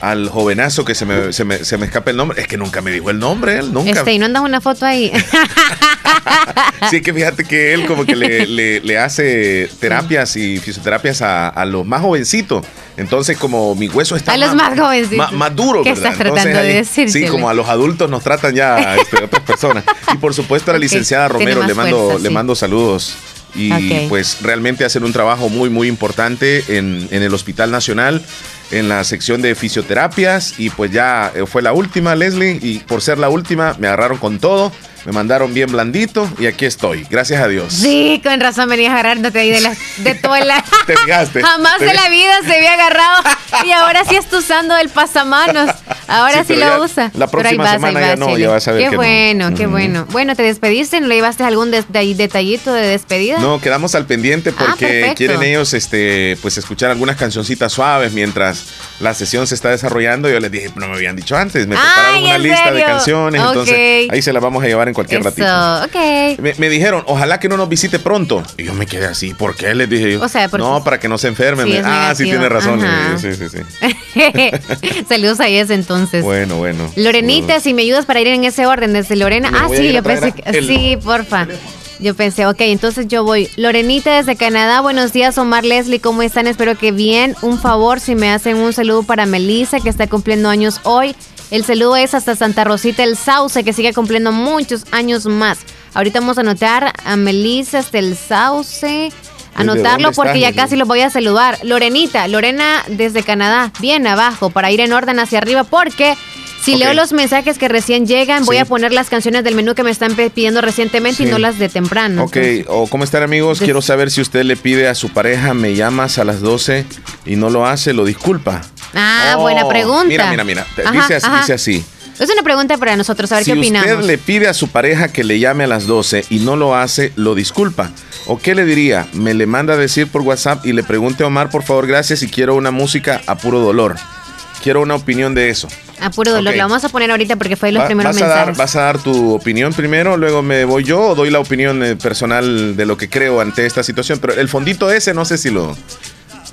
al jovenazo que se me, se, me, se me escapa el nombre. Es que nunca me dijo el nombre, él nunca. Este, y no andas una foto ahí. *laughs* Sí, que fíjate que él como que le, le- le hace terapias y fisioterapias a, a los más jovencitos. Entonces, como mi hueso está A los más jovencitos. Más, más duro, ¿Qué ¿verdad? estás tratando de decir, Sí, como a los adultos nos tratan ya este, otras personas. Y por supuesto a la licenciada Romero más le mando, fuerza, le sí. mando saludos. Y pues realmente hacen un trabajo muy, muy importante en, en el Hospital Nacional, en la sección de fisioterapias. Y pues ya eh, fue la última, Leslie. Y por ser la última, me agarraron con todo. Me mandaron bien blandito y aquí estoy. Gracias a Dios. Sí, con razón venías agarrándote ahí de, la, de toda la... *laughs* Te fijaste. *laughs* Jamás Te en la vida se había agarrado. Y ahora sí está usando el pasamanos. Ahora sí, lo ya usa. la próxima vas, semana ya no, ya vas a ver Qué que no. bueno, qué bueno. Bueno, ¿te despediste? ¿No le llevaste algún de- detallito de despedida? No, quedamos al pendiente porque Ah, perfecto. quieren ellos este, pues escuchar algunas cancioncitas suaves mientras la sesión se está desarrollando. Yo les dije, no me habían dicho antes, me prepararon Ay, una ¿en lista de canciones, entonces Ok. ahí se las vamos a llevar en cualquier ratito. Me, me dijeron, ojalá que no nos visite pronto. Y yo me quedé así, ¿por qué? Les dije yo. O sea, porque- no, para que no se enfermen. Sí, ah, sí, tiene razón. Ajá. Sí, sí, sí. *laughs* Saludos a ese entonces. Bueno, bueno. Lorenita, si me ayudas para ir en ese orden desde Lorena. Me Ah, sí, yo pensé que. el- Sí, porfa. Yo pensé, ok, entonces yo voy. Lorenita desde Canadá, buenos días, Omar Leslie, ¿cómo están? Espero que bien. Un favor, si me hacen un saludo para Melissa, que está cumpliendo años hoy. El saludo es hasta Santa Rosita el Sauce, que sigue cumpliendo muchos años más. Ahorita vamos a anotar a Melissa hasta el Sauce. Anotarlo porque ya casi los voy a saludar. Lorenita, Lorena desde Canadá, bien abajo, para ir en orden hacia arriba, porque si leo los mensajes que recién llegan, voy a poner las canciones del menú que me están pidiendo recientemente y no las de temprano. Ok, o cómo están amigos, quiero saber si usted le pide a su pareja, me llamas a las 12 y no lo hace, lo disculpa. Ah, Oh, buena pregunta. Mira, mira, mira, Ajá, dice, así, ajá. dice así. Es una pregunta para nosotros, a ver si qué opinamos. usted le pide a su pareja que le llame a las 12 y no lo hace, lo disculpa. ¿O qué le diría? Me le manda a decir por WhatsApp y le pregunte a Omar, por favor, gracias, y quiero una música a puro dolor. Quiero una opinión de eso. A puro dolor, Ok. lo vamos a poner ahorita porque fue de los Va- primeros vas, a dar, mensajes. vas a dar tu opinión primero, luego me voy yo o doy la opinión eh, personal de lo que creo ante esta situación. Pero el fondito ese no sé si lo...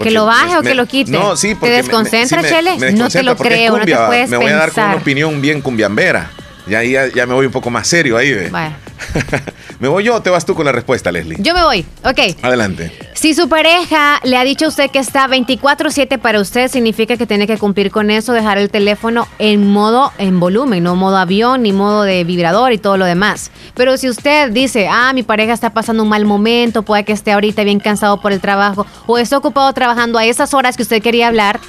¿Que lo baje me- o que lo quite? No, sí, ¿Te porque me- me- desconcentra, sí me- Chele? no te lo porque creo, no te puedes Me voy a dar con una opinión bien cumbiambera. Y ahí ya, ya me voy un poco más serio ahí, ve. *laughs* ¿Me voy yo o te vas tú con la respuesta, Leslie? Yo me voy, ok. Adelante. Si su pareja le ha dicho a usted que está 24/7 para usted, significa que tiene que cumplir con eso, dejar el teléfono en modo en volumen, no modo avión ni modo de vibrador y todo lo demás. Pero si usted dice, ah, mi pareja está pasando un mal momento, puede que esté ahorita bien cansado por el trabajo o está ocupado trabajando a esas horas que usted quería hablar,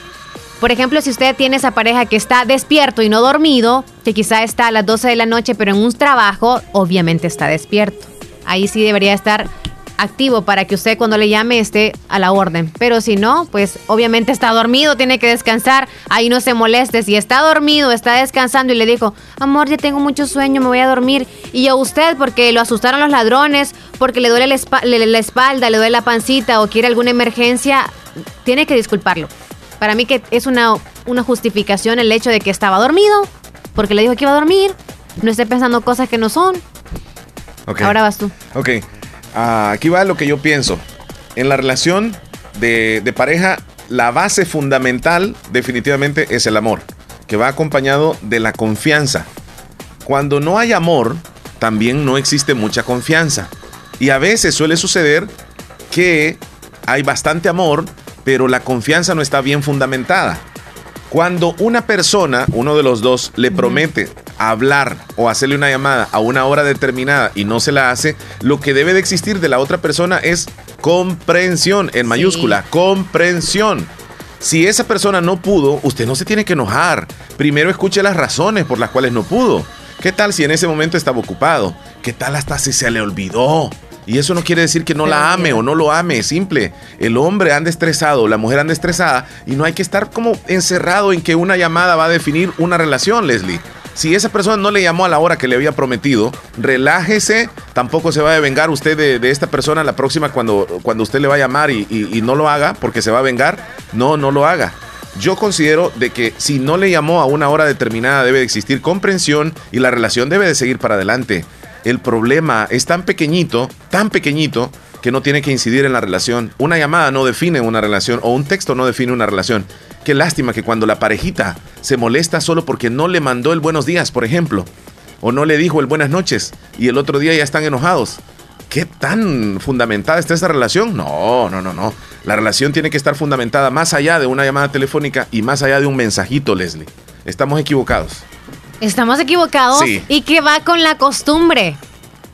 por ejemplo, si usted tiene esa pareja que está despierto y no dormido, que quizá está a las 12 de la noche, pero en un trabajo, obviamente está despierto. Ahí sí debería estar activo para que usted cuando le llame esté a la orden. Pero si no, pues obviamente está dormido, tiene que descansar, ahí no se moleste. Si está dormido, está descansando y le dijo, amor, ya tengo mucho sueño, me voy a dormir. Y a usted, porque lo asustaron los ladrones, porque le duele la, la espalda, le duele la pancita o quiere alguna emergencia, tiene que disculparlo. Para mí que es una, una justificación el hecho de que estaba dormido, porque le dijo que iba a dormir, no esté pensando cosas que no son. Ok. Ahora vas tú. Ok, ah, aquí va lo que yo pienso. En la relación de, de pareja, la base fundamental definitivamente es el amor, que va acompañado de la confianza. Cuando no hay amor, también no existe mucha confianza. Y a veces suele suceder que hay bastante amor, pero la confianza no está bien fundamentada. Cuando una persona, uno de los dos, le promete hablar o hacerle una llamada a una hora determinada y no se la hace, lo que debe de existir de la otra persona es comprensión, en mayúscula, comprensión. Si esa persona no pudo, usted no se tiene que enojar. Primero escuche las razones por las cuales no pudo. ¿Qué tal si en ese momento estaba ocupado? ¿Qué tal hasta si se le olvidó? Y eso no quiere decir que no la ame o no lo ame, es simple. El hombre anda estresado, la mujer anda estresada y no hay que estar como encerrado en que una llamada va a definir una relación, Leslie. Si esa persona no le llamó a la hora que le había prometido, relájese, tampoco se va a vengar usted de, de esta persona la próxima cuando, cuando usted le va a llamar y, y- y no lo haga porque se va a vengar. No, no lo haga. Yo considero de que si no le llamó a una hora determinada debe de existir comprensión y la relación debe de seguir para adelante. El problema es tan pequeñito, tan pequeñito, que no tiene que incidir en la relación. Una llamada no define una relación o un texto no define una relación. Qué lástima que cuando la parejita se molesta solo porque no le mandó el buenos días, por ejemplo, o no le dijo el buenas noches y el otro día ya están enojados. ¿Qué tan fundamentada está esa relación? No, no, no, no. La relación tiene que estar fundamentada más allá de una llamada telefónica y más allá de un mensajito, Leslie. Estamos equivocados. Estamos equivocados Sí. y que va con la costumbre.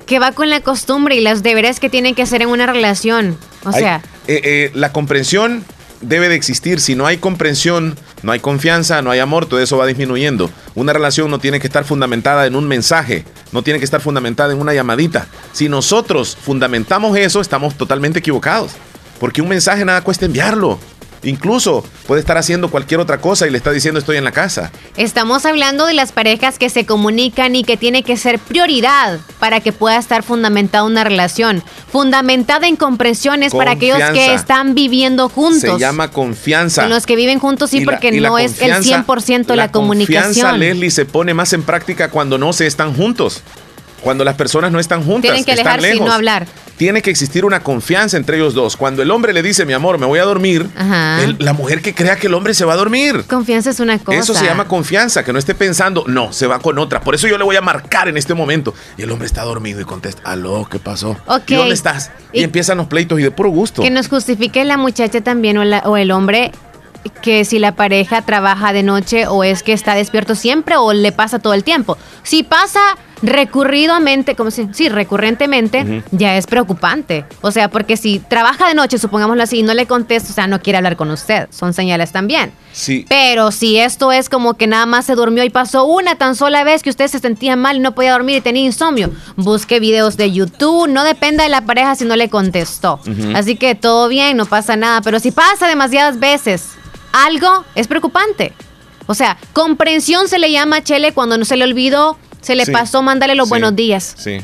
Que va con la costumbre y los deberes que tienen que hacer en una relación. O Hay- sea, eh, eh, la comprensión debe de existir. Si no hay comprensión, no hay confianza, no hay amor, todo eso va disminuyendo. Una relación no tiene que estar fundamentada en un mensaje, no tiene que estar fundamentada en una llamadita. Si nosotros fundamentamos eso, estamos totalmente equivocados. Porque un mensaje nada cuesta enviarlo. Incluso puede estar haciendo cualquier otra cosa y le está diciendo estoy en la casa. estamos hablando de las parejas que se comunican y que tiene que ser prioridad para que pueda estar fundamentada una relación. Fundamentada en comprensiones para aquellos que Confianza. están viviendo juntos. Se llama confianza. Con los que viven juntos sí, Y la- porque la no es el confianza- 100% la, Confianza, comunicación. Leslie, se pone más en práctica cuando no se están juntos. Cuando las personas no están juntas. Tienen que están alejarse y no hablar. Tiene que existir una confianza entre ellos dos. Cuando el hombre le dice, mi amor, me voy a dormir, el- la mujer que crea que el hombre se va a dormir. Confianza es una cosa. Eso se llama confianza, que no esté pensando, no, se va con otra. Por eso yo le voy a marcar en este momento. Y el hombre está dormido y contesta, aló, ¿qué pasó? Ok. ¿Y dónde estás? Y, Y- empiezan los pleitos y de puro gusto. Que nos justifique la muchacha también o, la- o el hombre que si la pareja trabaja de noche o es que está despierto siempre o le pasa todo el tiempo. Si pasa recurridamente, como si, sí, recurrentemente, ya es preocupante. O sea, porque si trabaja de noche, supongámoslo así, y no le contesta, o sea, no quiere hablar con usted. Son señales también. Sí. Pero si esto es como que nada más se durmió y pasó una tan sola vez que usted se sentía mal y no podía dormir y tenía insomnio, busque videos de YouTube, no dependa de la pareja si no le contestó. Así que todo bien, no pasa nada, pero si pasa demasiadas veces, algo es preocupante. O sea, comprensión se le llama a Chele cuando no se le olvidó, se le Sí. pasó mandarle los Sí. buenos días. Sí.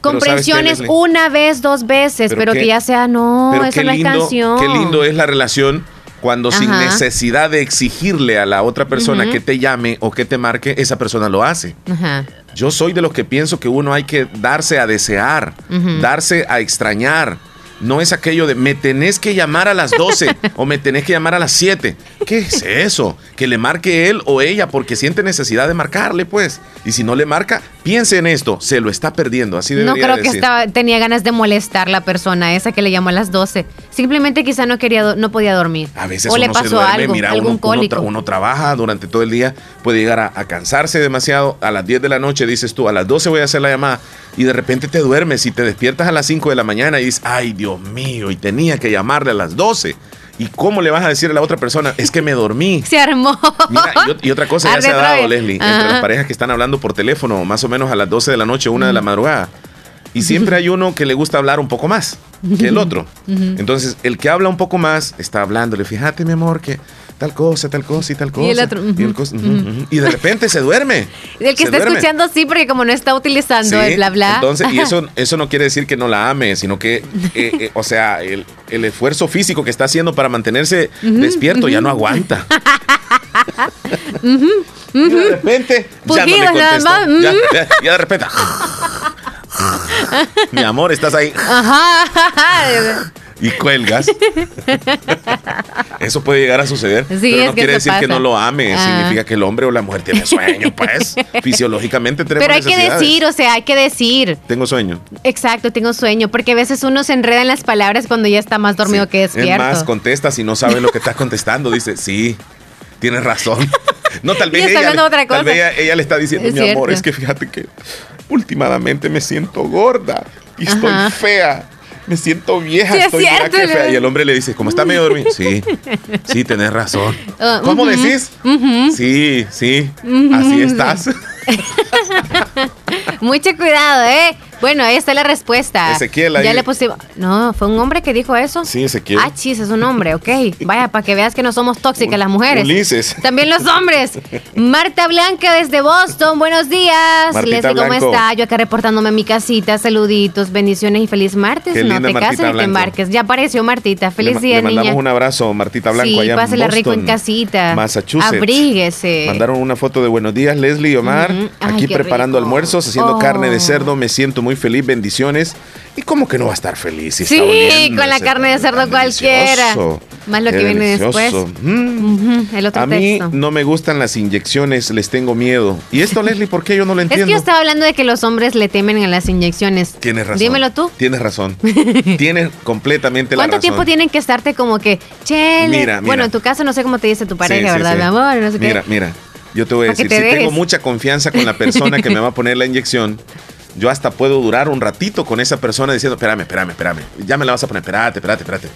Comprensión es una vez, dos veces, pero, qué- que ya sea, no, eso no es canción. Qué lindo es la relación cuando sin necesidad de exigirle a la otra persona que te llame o que te marque, esa persona lo hace. Ajá. Yo soy de los que pienso que uno hay que darse a desear, darse a extrañar. No es aquello de me tenés que llamar a las 12 *laughs* o me tenés que llamar a las 7. ¿Qué es eso? Que le marque él o ella porque siente necesidad de marcarle, pues. Y si no le marca, piense en esto, se lo está perdiendo. Así No debería creo que estaba, tenía ganas de molestar la persona esa que le llamó a las 12. Simplemente quizá no quería no podía dormir. A veces o uno le pasó se duerme, algo, mira, algún uno, uno cólico. tra- uno trabaja durante todo el día, puede llegar a, a cansarse demasiado. A las 10 de la noche dices tú, a las 12 voy a hacer la llamada y de repente te duermes y te despiertas a las 5 de la mañana y dices, ay Dios mío, y tenía que llamarle a las 12. ¿Y cómo le vas a decir a la otra persona? Es que me dormí. *laughs* Se armó. Mira, y, ot- y otra cosa ya se ha dado. Leslie, entre las parejas que están hablando por teléfono, más o menos a las 12 de la noche, una de la madrugada. Y siempre hay uno que le gusta hablar un poco más que el otro. Entonces, el que habla un poco más está hablándole, fíjate, mi amor, que tal cosa, tal cosa y tal cosa. Y el otro, y, el cos- ujú, ujú. Y de repente se duerme. El que está duerme. escuchando sí, porque como no está utilizando Sí, el bla bla. Entonces, y eso, eso no quiere decir que no la ame, sino que, eh, eh, o sea, el, el esfuerzo físico que está haciendo para mantenerse despierto ya no aguanta. *laughs* Y de repente, ya no nada contestó. ya- ya de repente. *laughs* Mi amor, estás ahí Ajá. Y cuelgas. Eso puede llegar a suceder. Sí, pero es no que quiere decir que pasa. no lo ame. Ah. Significa que el hombre o la mujer tiene sueño, *laughs* pues. Fisiológicamente tenemos Pero hay que decir, o sea, hay que decir. Tengo sueño. Exacto, tengo sueño, porque a veces uno se enreda en las palabras cuando ya está más dormido que Es despierto. más, contesta si no sabe lo que está contestando. Dice, sí, tienes razón. *laughs* No, tal vez, ella, otra tal cosa. vez ella, ella le está diciendo, Es mi amor, cierto. es que fíjate que últimamente me siento gorda y estoy Ajá. fea. Me siento vieja, Sí, estoy mira qué fea. Y el hombre le dice, como está medio dormido. Sí, sí, tenés razón. Ah, ¿Cómo decís? Sí, sí, así estás. *laughs* Mucho cuidado, ¿eh? Bueno, ahí está la respuesta. Ezequiel, ahí- Ya le pusimos. No, fue un hombre que dijo eso. Sí, Ezequiel. Ah, chis, es un hombre, ok. Vaya, para que veas que no somos tóxicas las mujeres. Ulises. También los hombres. Marta Blanca desde Boston, buenos días. Martita Leslie, ¿cómo Blanco. está? Yo acá reportándome a mi casita. Saluditos, bendiciones y feliz martes. Qué no linda te Martita cases ni te Blanco. embarques. Ya apareció Martita. Feliz le, día, le mandamos niña. un abrazo, Martita Blanco, sí, allá pásela en rico en casita. Massachusetts. Abríguese. Mandaron una foto de buenos días, Leslie y Omar. Ay, Aquí preparando rico. almuerzos, haciendo Oh. carne de cerdo. Me siento muy feliz. Bendiciones. ¿Y cómo que no va a estar feliz? Si Sí, está con la carne de cerdo cualquiera. Más lo que viene después. Mm. Ujú, El otro A mí texto. no me gustan las inyecciones, les tengo miedo. ¿Y esto, *laughs* Leslie, por qué yo no lo Es entiendo? que yo estaba hablando de que los hombres le temen a las inyecciones. Tienes razón. Dímelo tú. Tienes razón. *laughs* Tienes completamente la ¿Cuánto razón. tiempo tienen que estarte como que, chele? Mira, mira. Bueno, en tu caso no sé cómo te dice tu pareja, Sí, sí, ¿verdad, sí. mi amor? No sé qué. Mira, mira, yo te voy a decir, si tengo mucha confianza con la persona que me va a poner la inyección, *laughs* yo hasta puedo durar un ratito con esa persona diciendo, espérame, espérame, espérame, ya me la vas a poner, espérate, espérate, espérate.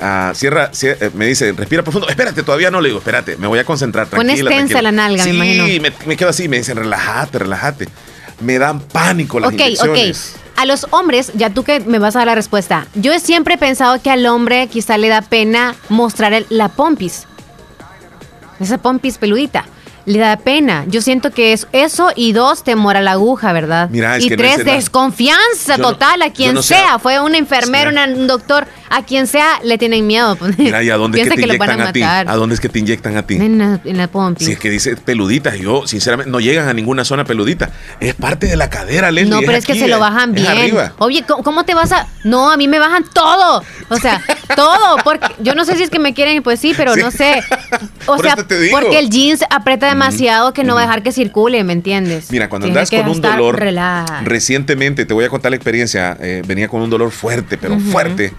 Ah, cierra, cier- eh, me dice, respira profundo, espérate, todavía no le digo, espérate, me voy a concentrar, Pones tensa tranquila. la nalga, me sí, imagino. me, me quedo así, me dicen, relájate, relájate. Me dan pánico las Ok, ok. inyecciones. A los hombres, ya tú que me vas a dar la respuesta. Yo siempre he pensado que al hombre quizá le da pena mostrar el- la pompis. Esa pompis peludita. Le da pena. Yo siento que es eso y dos, temor a la aguja, ¿verdad? Mira, es y no tres, desconfianza no- total a quien no sea. Fue un enfermero, una- un doctor, a quien sea, le tienen miedo. Mira, ¿y a dónde *laughs* es que te que lo van a inyectan a, ti? matar. ¿A dónde es que te inyectan a ti? En la, en la pompis. Si es que dice peluditas, yo sinceramente no llegan a ninguna zona peludita. Es parte de la cadera, Leslie. No, pero es que aquí, se lo bajan bien. Oye, ¿cómo, cómo te vas a...? No, a mí me bajan todo. O sea, *laughs* todo. Porque yo no sé si es que me quieren, pues sí, pero Sí. no sé. *laughs* O Por sea, porque el jeans aprieta demasiado que no va a dejar que circule, ¿me entiendes? Mira, cuando Tiene andas con un dolor, relajado. recientemente, te voy a contar la experiencia, eh, venía con un dolor fuerte, pero fuerte,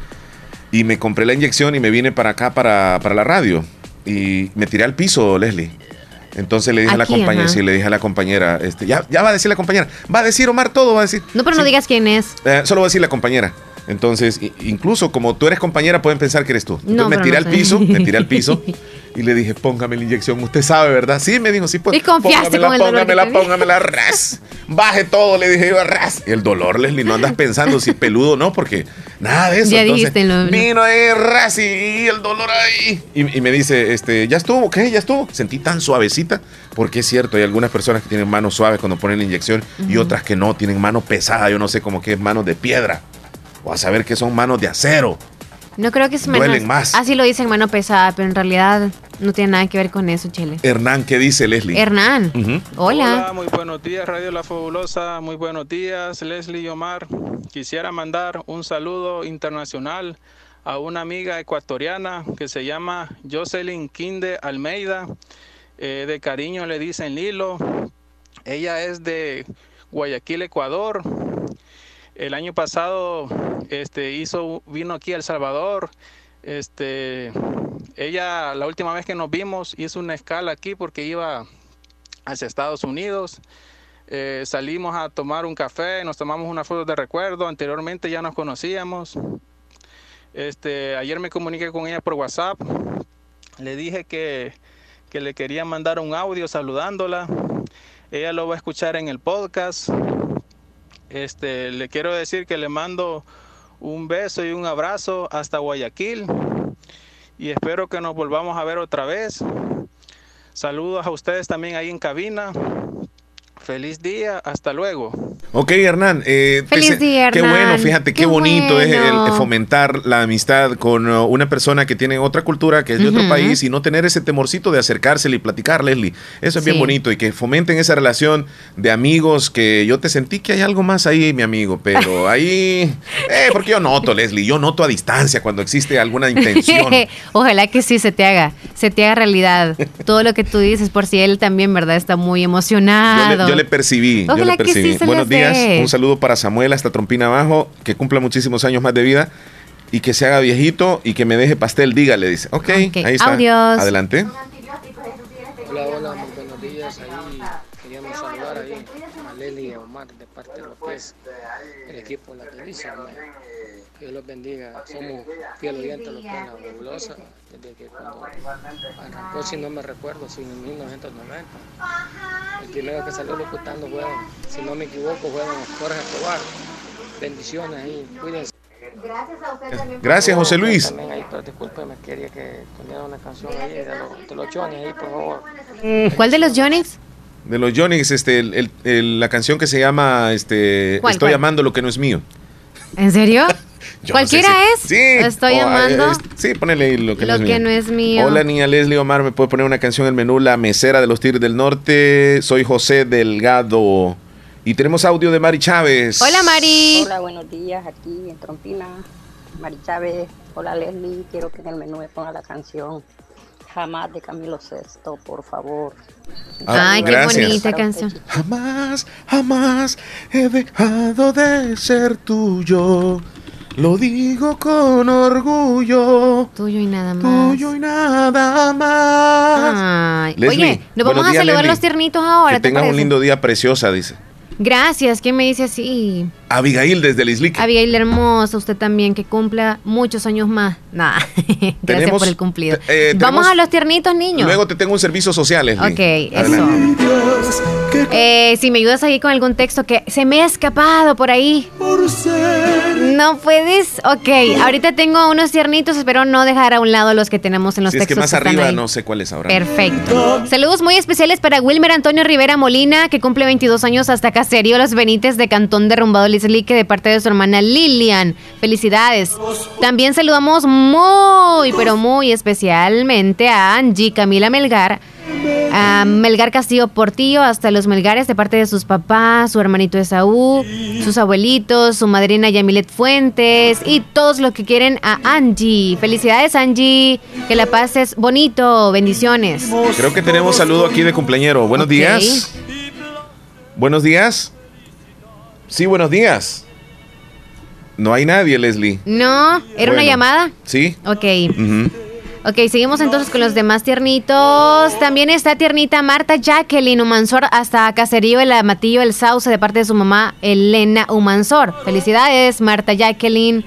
y me compré la inyección y me vine para acá, para, para la radio, y me tiré al piso, Leslie. Entonces le dije a la compañera, sí, le dije a la compañera, este, ya, ya va a decir la compañera, va a decir Omar todo, va a decir. No, pero no digas quién es. Eh, solo va a decir la compañera. Entonces, incluso como tú eres compañera, pueden pensar que eres tú. Entonces No, me tiré no al sé. piso, me tiré al piso *laughs* y le dije, póngame la inyección. Usted sabe, ¿verdad? Sí, me dijo, sí, pues. Y confiaste póngamela, con el dolor que póngamela, póngamela, ras. Baje todo, le dije yo, ras. Y el dolor, Leslie, no andas pensando si peludo o no, porque nada de eso. Ya Entonces, dijiste, lo- Vino ahí, ras, y el dolor ahí. Y, y me dice, este, ¿ya estuvo? ¿Qué? ¿Ya estuvo? Sentí tan suavecita, porque es cierto, hay algunas personas que tienen manos suaves cuando ponen la inyección y Ujú. otras que no, tienen mano pesada, yo no sé cómo que es manos de piedra. O a saber que son manos de acero. No creo que es menos. Duelen más. Así lo dicen mano pesada, pero en realidad no tiene nada que ver con eso, Chele. Hernán, ¿qué dice Leslie? Hernán. Ujú. Hola. muy buenos días, Radio La Fabulosa. Muy buenos días, Leslie y Omar. Quisiera mandar un saludo internacional a una amiga ecuatoriana que se llama Jocelyn Quinde Almeida. Eh, de cariño le dicen Lilo. Ella es de Guayaquil, Ecuador. El año pasado este, hizo, vino aquí a El Salvador. Este, ella, la última vez que nos vimos, hizo una escala aquí porque iba hacia Estados Unidos. Eh, salimos a tomar un café, nos tomamos una foto de recuerdo. Anteriormente ya nos conocíamos. Este, ayer me comuniqué con ella por WhatsApp. Le dije que, que le quería mandar un audio saludándola. Ella lo va a escuchar en el podcast. Este, le quiero decir que le mando un beso y un abrazo hasta Guayaquil y espero que nos volvamos a ver otra vez. Saludos a ustedes también ahí en cabina. Feliz día, hasta luego. Ok, Hernán. eh, Feliz día, Qué Hernán. bueno, fíjate, qué, Qué bonito es el, fomentar la amistad con uh, una persona que tiene otra cultura, que es de otro país, y no tener ese temorcito de acercársele y platicar, Leslie. Eso es bien bonito y que fomenten esa relación de amigos que yo te sentí que hay algo más ahí, mi amigo, pero *laughs* ahí... Eh, porque yo noto, Leslie, yo noto a distancia cuando existe alguna *laughs* intención. Ojalá que sí se te haga, se te haga realidad todo lo que tú dices, por si él también, ¿verdad? Está muy Yo emocionado. le, yo le percibí, yo Ojalá le que sí percibí. se Buenos días, dé. un saludo para Samuel hasta Trompina Abajo, que cumpla muchísimos años más de vida y que se haga viejito y que me deje pastel, dígale, dice. Ok, ahí está. Audios. Adelante. Hola, hola, muy buenos días. Ahí queríamos saludar ahí a Leli y a Omar de parte de es el equipo de la. Que Dios los bendiga. Somos fiel oyentes de lo que es la fabulosa desde que cuando arrancó, si no me recuerdo, si en 1990. El primero que salió locutando fue, si no me equivoco, fue Jorge Escobar. Bendiciones ahí, cuídense. Gracias, José Luis. También ahí, pero discúlpeme, quería que poniera una canción ahí de, los- de los Johnny ahí, por favor. ¿Cuál de los Jonix? De los Jonix, este, el- el- el- la canción que se llama este, ¿Cuál, Estoy cuál? amando lo que no es mío. ¿En serio? *laughs* Yo no ¿Cualquiera es? Sí. Estoy O, eh, llamando. es- sí, ponele ahí lo que, Lo no, es que mío. no es mío. Hola, niña Leslie Omar, ¿me puede poner una canción en el menú La Mesera de los Tigres del Norte? Soy José Delgado. Y tenemos audio de Mari Chávez. Hola, Mari. Hola, buenos días aquí en Trompina. Mari Chávez. Hola, Leslie. Quiero que en el menú me ponga la canción Jamás de Camilo Sesto, por favor. Ah, Ay, qué gracias. bonita canción. Jamás, jamás he dejado de ser tuyo. Lo digo con orgullo. Tuyo y nada más. Tuyo y nada más. Ay, Leslie, oye, nos vamos a días, saludar Leslie. los tiernitos ahora, Que ¿te tengas un lindo día preciosa, dice. Gracias, ¿quién me dice así? Abigail desde Lislique. Abigail hermosa, usted también, que cumpla muchos años más. Nah, *laughs* gracias Tenemos- por el cumplido. eh, Vamos tenemos- a los tiernitos, niños. Luego te tengo un servicio social, Leslie. Ok, Adelante. Eh, si me ayudas ahí con algún texto que se me ha escapado por ahí. No puedes. Ok, ahorita tengo unos tiernitos, espero no dejar a un lado los que tenemos en los Si es que textos más arriba no sé cuál es ahora. Perfecto. Saludos muy especiales para Wilmer Antonio Rivera Molina, que cumple 22 años hasta Caserío Los Benítez de Cantón Derrumbado Lislique de parte de su hermana Lilian. Felicidades. También saludamos muy, pero muy especialmente a Angie Camila Melgar. A Melgar Castillo Portillo, hasta los Melgares de parte de sus papás, su hermanito Esaú, sus abuelitos, su madrina Yamilet Fuentes y todos los que quieren a Angie. Felicidades Angie, que la pases bonito, bendiciones. Creo que tenemos saludo aquí de cumpleañero. Buenos días. Buenos días. Sí, buenos días. No hay nadie, Leslie. No, era una llamada. Sí. Ok. Ujú. Ok, seguimos entonces con los demás tiernitos. También está tiernita Marta Jacqueline Umansor hasta Caserío El Amatillo El Sauce de parte de su mamá Elena Umansor. Felicidades, Marta Jacqueline.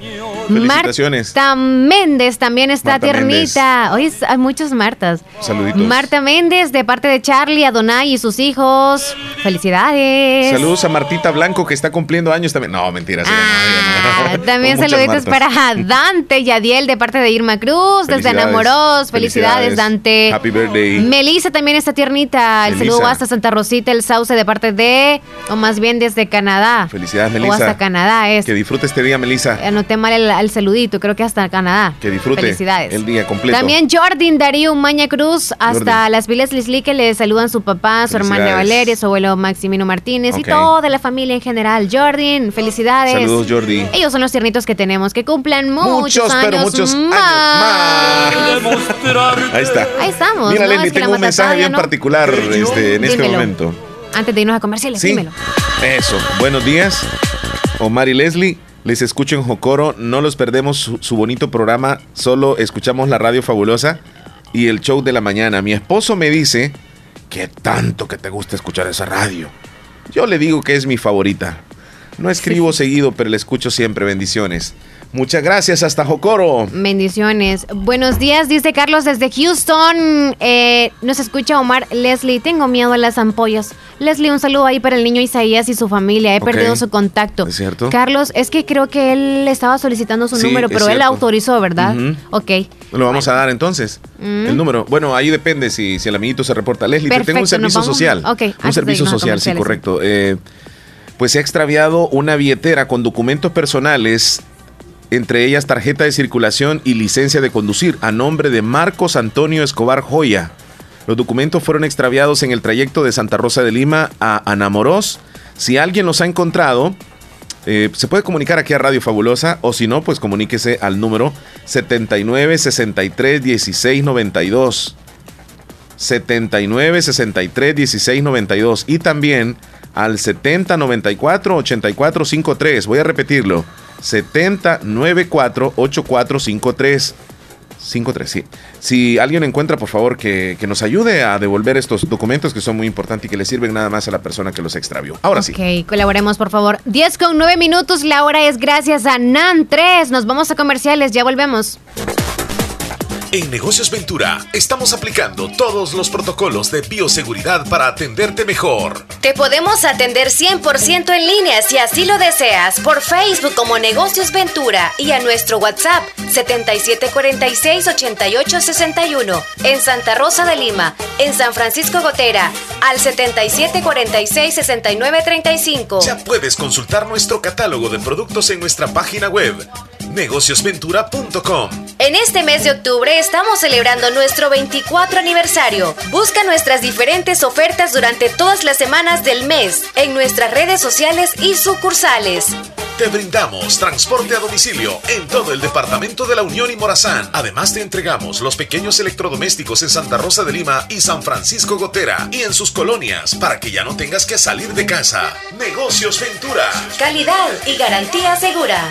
Felicitaciones. Marta Méndez también está Marta tiernita. Hoy hay muchas Martas. Saluditos. Marta Méndez de parte de Charlie, Adonai y sus hijos. Felicidades. Saludos a Martita Blanco que está cumpliendo años también. No, mentira. no, no. Ah, *laughs* También saluditos Martas. para Dante y Adiel de parte de Irma Cruz, desde Felicidades. Enamoros. Felicidades, Dante. Happy birthday. Melissa también está tiernita. El Melissa. saludo hasta Santa Rosita, el sauce de parte de, o más bien desde Canadá. Felicidades, O hasta Melissa. Canadá es. Que disfrute este día, Melissa. Anoté mal el, el saludito, creo que hasta Canadá. Que disfrute Felicidades. el día completo. También Jordan Darío Maña Cruz, hasta Jordan. las Viles Lisli que le saludan su papá, su hermana. Valeria, su abuelo Maximino Martínez y toda la familia en general. Jordan, felicidades. Saludos, Jordi. Ellos son los tiernitos que tenemos, que cumplan muchos, Muchos, años pero muchos años más. Ahí está. Ahí estamos. Mira, ¿no? Es que tengo un mensaje bien ¿no? particular este, en este momento. Antes de irnos a comerciales, Sí. dímelo. Eso. Buenos días, Omar y Leslie. Les escucho en Jocoro. No los perdemos su, su bonito programa. Solo escuchamos la radio fabulosa y el show de la mañana. Mi esposo me dice que tanto que te gusta escuchar esa radio. Yo le digo que es mi favorita. No escribo seguido, pero le escucho siempre. Bendiciones. Muchas gracias, hasta Jocoro. Bendiciones. Buenos días, dice Carlos desde Houston. Eh, nos escucha Omar Leslie. Tengo miedo a las ampollas. Leslie, un saludo ahí para el niño Isaías y su familia. He perdido su contacto. ¿Es cierto? Carlos, es que creo que él estaba solicitando su Sí, número, pero él autorizó, ¿verdad? Ujú. Ok. Lo vamos a dar entonces. Mm. El número. Bueno, ahí depende si, si el amiguito se reporta. Leslie, te tengo un Perfecto, servicio social. ok, antes de un servicio social, sí, correcto. Eh, pues se ha extraviado una billetera con documentos personales, entre ellas tarjeta de circulación y licencia de conducir, a nombre de Marcos Antonio Escobar Joya. Los documentos fueron extraviados en el trayecto de Santa Rosa de Lima a Anamorós. Si alguien los ha encontrado, eh, se puede comunicar aquí a Radio Fabulosa o si no, pues comuníquese al número 79 63 16 92. 79 63 16 92 y también al 70 94 84 53. Voy a repetirlo. 70 94 84 53. 53, sí. Si alguien encuentra, por favor, que, que nos ayude a devolver estos documentos que son muy importantes y que le sirven nada más a la persona que los extravió. Ahora sí. Ok, colaboremos por favor. 10 con 9 minutos, la hora es gracias a NAN 3. Nos vamos a comerciales, ya volvemos. En Negocios Ventura estamos aplicando todos los protocolos de bioseguridad para atenderte mejor. Te podemos atender 100% en línea si así lo deseas por Facebook como Negocios Ventura y a nuestro WhatsApp 77468861 en Santa Rosa de Lima, en San Francisco Gotera al 77466935. Ya puedes consultar nuestro catálogo de productos en nuestra página web negociosventura.com. En este mes de octubre estamos celebrando nuestro 24 aniversario. Busca nuestras diferentes ofertas durante todas las semanas del mes en nuestras redes sociales y sucursales. Te brindamos transporte a domicilio en todo el departamento de la Unión y Morazán. Además te entregamos los pequeños electrodomésticos en Santa Rosa de Lima y San Francisco Gotera y en sus colonias para que ya no tengas que salir de casa. Negocios Ventura. Calidad y garantía segura.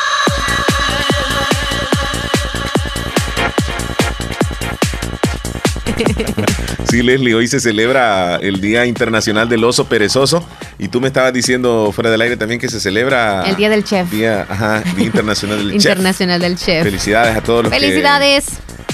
*laughs* Sí, Leslie, hoy se celebra el Día Internacional del Oso Perezoso y tú me estabas diciendo fuera del aire también que se celebra El Día del Chef. Día, ajá, Día Internacional del *laughs* Chef. Internacional del Chef. Felicidades a todos los Felicidades.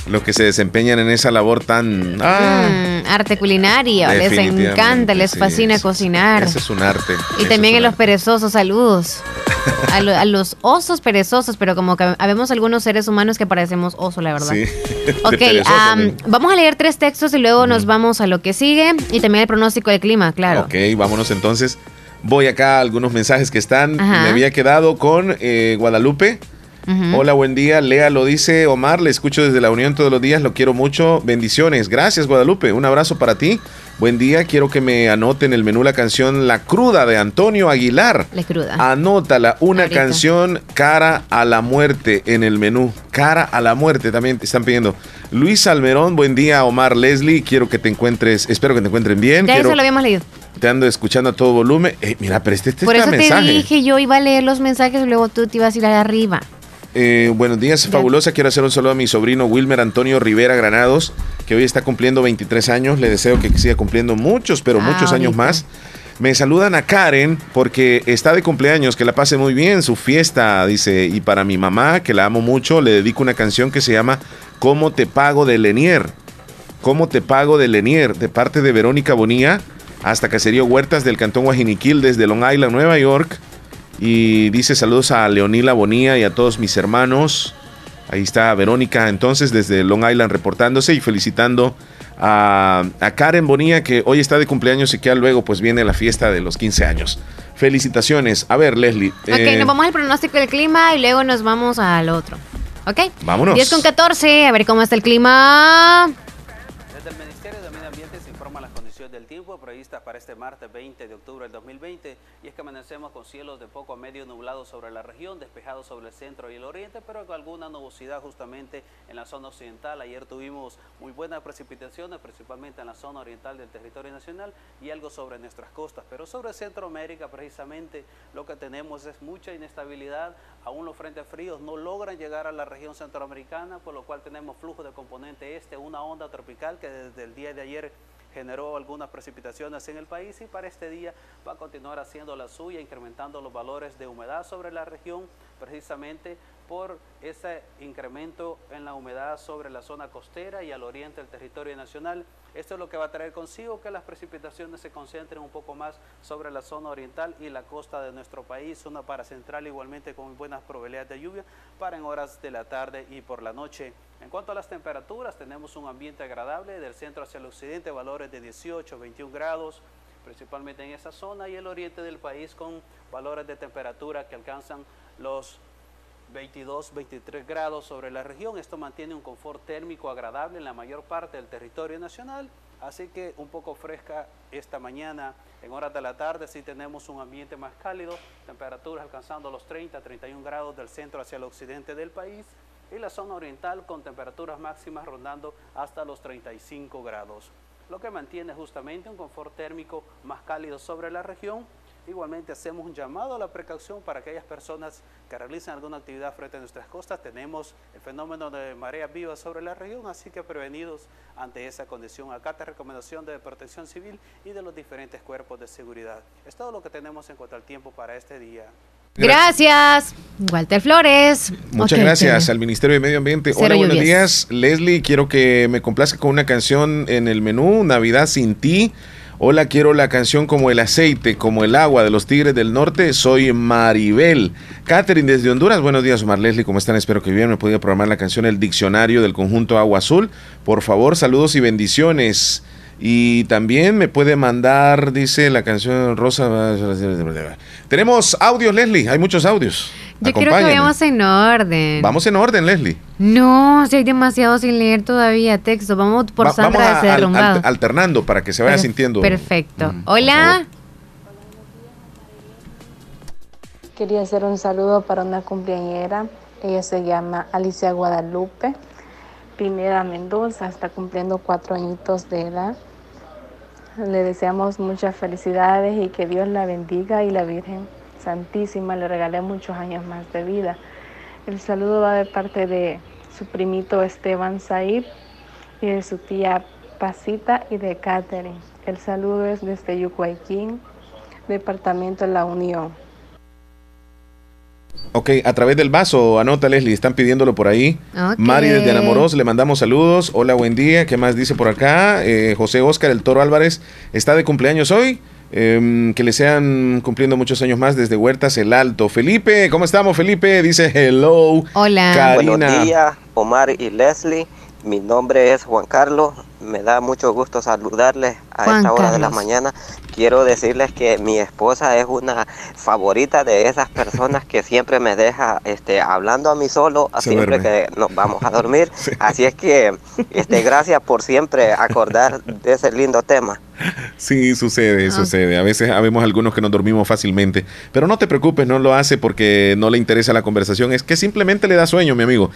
que los que se desempeñan en esa labor tan ah, Mm, arte culinario. Les encanta, les fascina cocinar. Eso es un arte. Y también un los perezosos, saludos. *laughs* a, lo- a los osos perezosos, pero como que habemos algunos seres humanos que parecemos oso, la verdad. Sí. *laughs* Ok, ¿no? vamos a leer tres textos y luego nos vamos a lo que sigue y también el pronóstico del clima, claro. Ok, vámonos entonces. Voy acá a algunos mensajes que están. Ajá. Me había quedado con eh, Guadalupe. Hola, buen día. Lea lo dice Omar. Le escucho desde la Unión todos los días. Lo quiero mucho. Bendiciones. Gracias, Guadalupe. Un abrazo para ti. Buen día. Quiero que me anoten en el menú la canción La Cruda de Antonio Aguilar. La cruda. Anótala, una Ahorita. canción cara a la muerte en el menú. Cara a la muerte también te están pidiendo. Luis Almerón, buen día, Omar Leslie. Quiero que te encuentres, espero que te encuentren bien. Ya Quiero- eso lo habíamos leído. te ando escuchando a todo volumen. Eh, mira, pero este, este Por está eso te mensaje. dije, yo iba a leer los mensajes y luego tú te ibas a ir arriba. Eh, buenos días, fabulosa. Quiero hacer un saludo a mi sobrino Wilmer Antonio Rivera Granados, que hoy está cumpliendo 23 años. Le deseo que siga cumpliendo muchos, pero Ah, muchos años más. Me saludan a Karen porque está de cumpleaños, que la pase muy bien, su fiesta, dice. Y para mi mamá, que la amo mucho, le dedico una canción que se llama ¿Cómo te pago de Lenier? ¿Cómo te pago de Lenier? De parte de Verónica Bonía, hasta Caserío Huertas del Cantón Guajiniquil, desde Long Island, Nueva York. Y dice saludos a Leonila Bonía y a todos mis hermanos. Ahí está Verónica entonces desde Long Island reportándose y felicitando a, a Karen Bonía que hoy está de cumpleaños y que luego pues viene la fiesta de los 15 años. Felicitaciones. A ver, Leslie. Ok, eh, nos vamos al pronóstico del clima y luego nos vamos al otro. ¿Ok? Vámonos. 10 con 14, a ver cómo está el clima. Previstas para este martes 20 de octubre del 2020 y es que amanecemos con cielos de poco a medio nublados sobre la región, despejados sobre el centro y el oriente, pero con alguna nubosidad justamente en la zona occidental. Ayer tuvimos muy buenas precipitaciones, principalmente en la zona oriental del territorio nacional y algo sobre nuestras costas, pero sobre Centroamérica precisamente lo que tenemos es mucha inestabilidad, aún los frentes fríos no logran llegar a la región centroamericana, por lo cual tenemos flujo de componente este, una onda tropical que desde el día de ayer generó algunas precipitaciones en el país y para este día va a continuar haciendo la suya, incrementando los valores de humedad sobre la región, precisamente por ese incremento en la humedad sobre la zona costera y al oriente del territorio nacional. Esto es lo que va a traer consigo que las precipitaciones se concentren un poco más sobre la zona oriental y la costa de nuestro país, zona para central igualmente con buenas probabilidades de lluvia para en horas de la tarde y por la noche. En cuanto a las temperaturas, tenemos un ambiente agradable del centro hacia el occidente, valores de 18, 21 grados, principalmente en esa zona, y el oriente del país con valores de temperatura que alcanzan los 22, 23 grados sobre la región. Esto mantiene un confort térmico agradable en la mayor parte del territorio nacional, así que un poco fresca esta mañana. En horas de la tarde sí tenemos un ambiente más cálido, temperaturas alcanzando los 30, 31 grados del centro hacia el occidente del país y la zona oriental con temperaturas máximas rondando hasta los 35 grados, lo que mantiene justamente un confort térmico más cálido sobre la región. Igualmente hacemos un llamado a la precaución para aquellas personas que realizan alguna actividad frente a nuestras costas. Tenemos el fenómeno de marea viva sobre la región, así que prevenidos ante esa condición. Acá te recomendación de protección civil y de los diferentes cuerpos de seguridad. Es todo lo que tenemos en cuanto al tiempo para este día. Gracias, Walter Flores. Muchas Ok, gracias chévere. al Ministerio de Medio Ambiente. Cero Hola, buenos lluvias. días. Leslie, quiero que me complazca con una canción en el menú, Navidad sin ti. Hola, quiero la canción como el aceite, como el agua de los Tigres del Norte. Soy Maribel. Catherine desde Honduras. Buenos días, Omar Leslie. ¿Cómo están? Espero que bien. Me podía programar la canción El Diccionario del conjunto Agua Azul. Por favor, saludos y bendiciones. Y también me puede mandar, dice la canción Rosa. Tenemos audios, Leslie. Hay muchos audios. Yo quiero que vayamos en orden. Vamos en orden, Leslie. No, si hay demasiado sin leer todavía texto. Vamos por Va- Sandra vamos a- de al- Derrumbado. al- alternando para que se vaya Per- sintiendo. Perfecto. Hola. Quería hacer un saludo para una cumpleañera. Ella se llama Alicia Guadalupe Pineda Mendoza. Está cumpliendo cuatro añitos de edad. Le deseamos muchas felicidades y que Dios la bendiga y la Virgen Santísima le regale muchos años más de vida. El saludo va de parte de su primito Esteban Saib y de su tía Pasita y de Catherine. El saludo es desde Yucuayquín, Departamento de la Unión. Ok, a través del vaso, anota Leslie, están pidiéndolo por ahí. Ok. Mari desde Enamoros, le mandamos saludos. Hola, buen día. ¿Qué más dice por acá? Eh, José Oscar, el Toro Álvarez, está de cumpleaños hoy. Em, que le sean cumpliendo muchos años más desde Huertas el Alto. Felipe, ¿cómo estamos, Felipe? Dice hello. Hola. Karina. Buenos días, Omar y Leslie. Mi nombre es Juan Carlos. Me da mucho gusto saludarles a Juan esta hora de la mañana. Quiero decirles que mi esposa es una favorita de esas personas que siempre me deja este, hablando a mí solo Se siempre duerme. que nos vamos a dormir. *laughs* Así es que este, gracias por siempre acordar de ese lindo tema. Sí, sucede, sucede. A veces habemos algunos que nos dormimos fácilmente. Pero no te preocupes, no lo hace porque no le interesa la conversación. Es que simplemente le da sueño, mi amigo.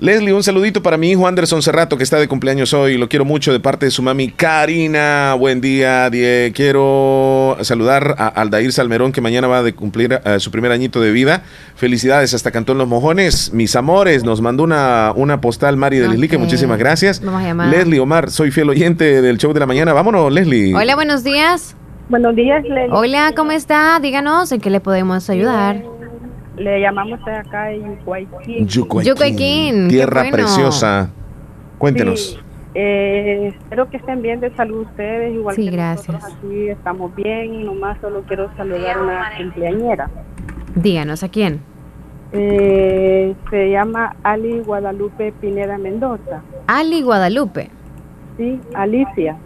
Leslie, un saludito para mi hijo Anderson Cerrato, que está de cumpleaños hoy. Lo quiero mucho de parte de su mami Karina. Buen día, Die. Quiero saludar a Aldair Salmerón, que mañana va a de cumplir eh, su primer añito de vida. Felicidades hasta Cantón Los Mojones. Mis amores, nos mandó una, una postal Mari de Leslie, que muchísimas gracias. Vamos a llamar. Leslie Omar, soy fiel oyente del show de la mañana. Vámonos, Leslie. Hola, buenos días. Buenos días, le, Hola, ¿cómo está? Díganos en qué le podemos ayudar. Le llamamos de acá Yucuayquín. Yucuayquín, Tierra bueno. preciosa. Cuéntenos. Sí, eh, espero que estén bien de salud ustedes, igual Sí, que gracias. nosotros aquí estamos bien. Nomás solo quiero saludar a una cumpleañera. Díganos, ¿a quién? Eh, se llama Ali Guadalupe Pineda Mendoza. Ali Guadalupe. Sí, Alicia.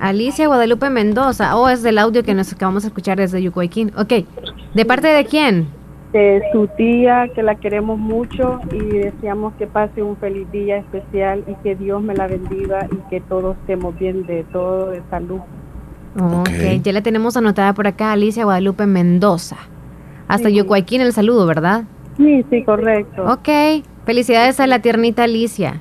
Alicia Guadalupe Mendoza. Oh, es del audio que nos acabamos de escuchar desde Yucuayquín. Ok. ¿De parte de quién? De su tía, que la queremos mucho y deseamos que pase un feliz día especial y que Dios me la bendiga y que todos estemos bien de todo, de salud. ok, ya la tenemos anotada por acá, Alicia Guadalupe Mendoza. Hasta Yucuayquín el saludo, ¿verdad? Sí, sí, correcto. Ok. Felicidades a la tiernita Alicia.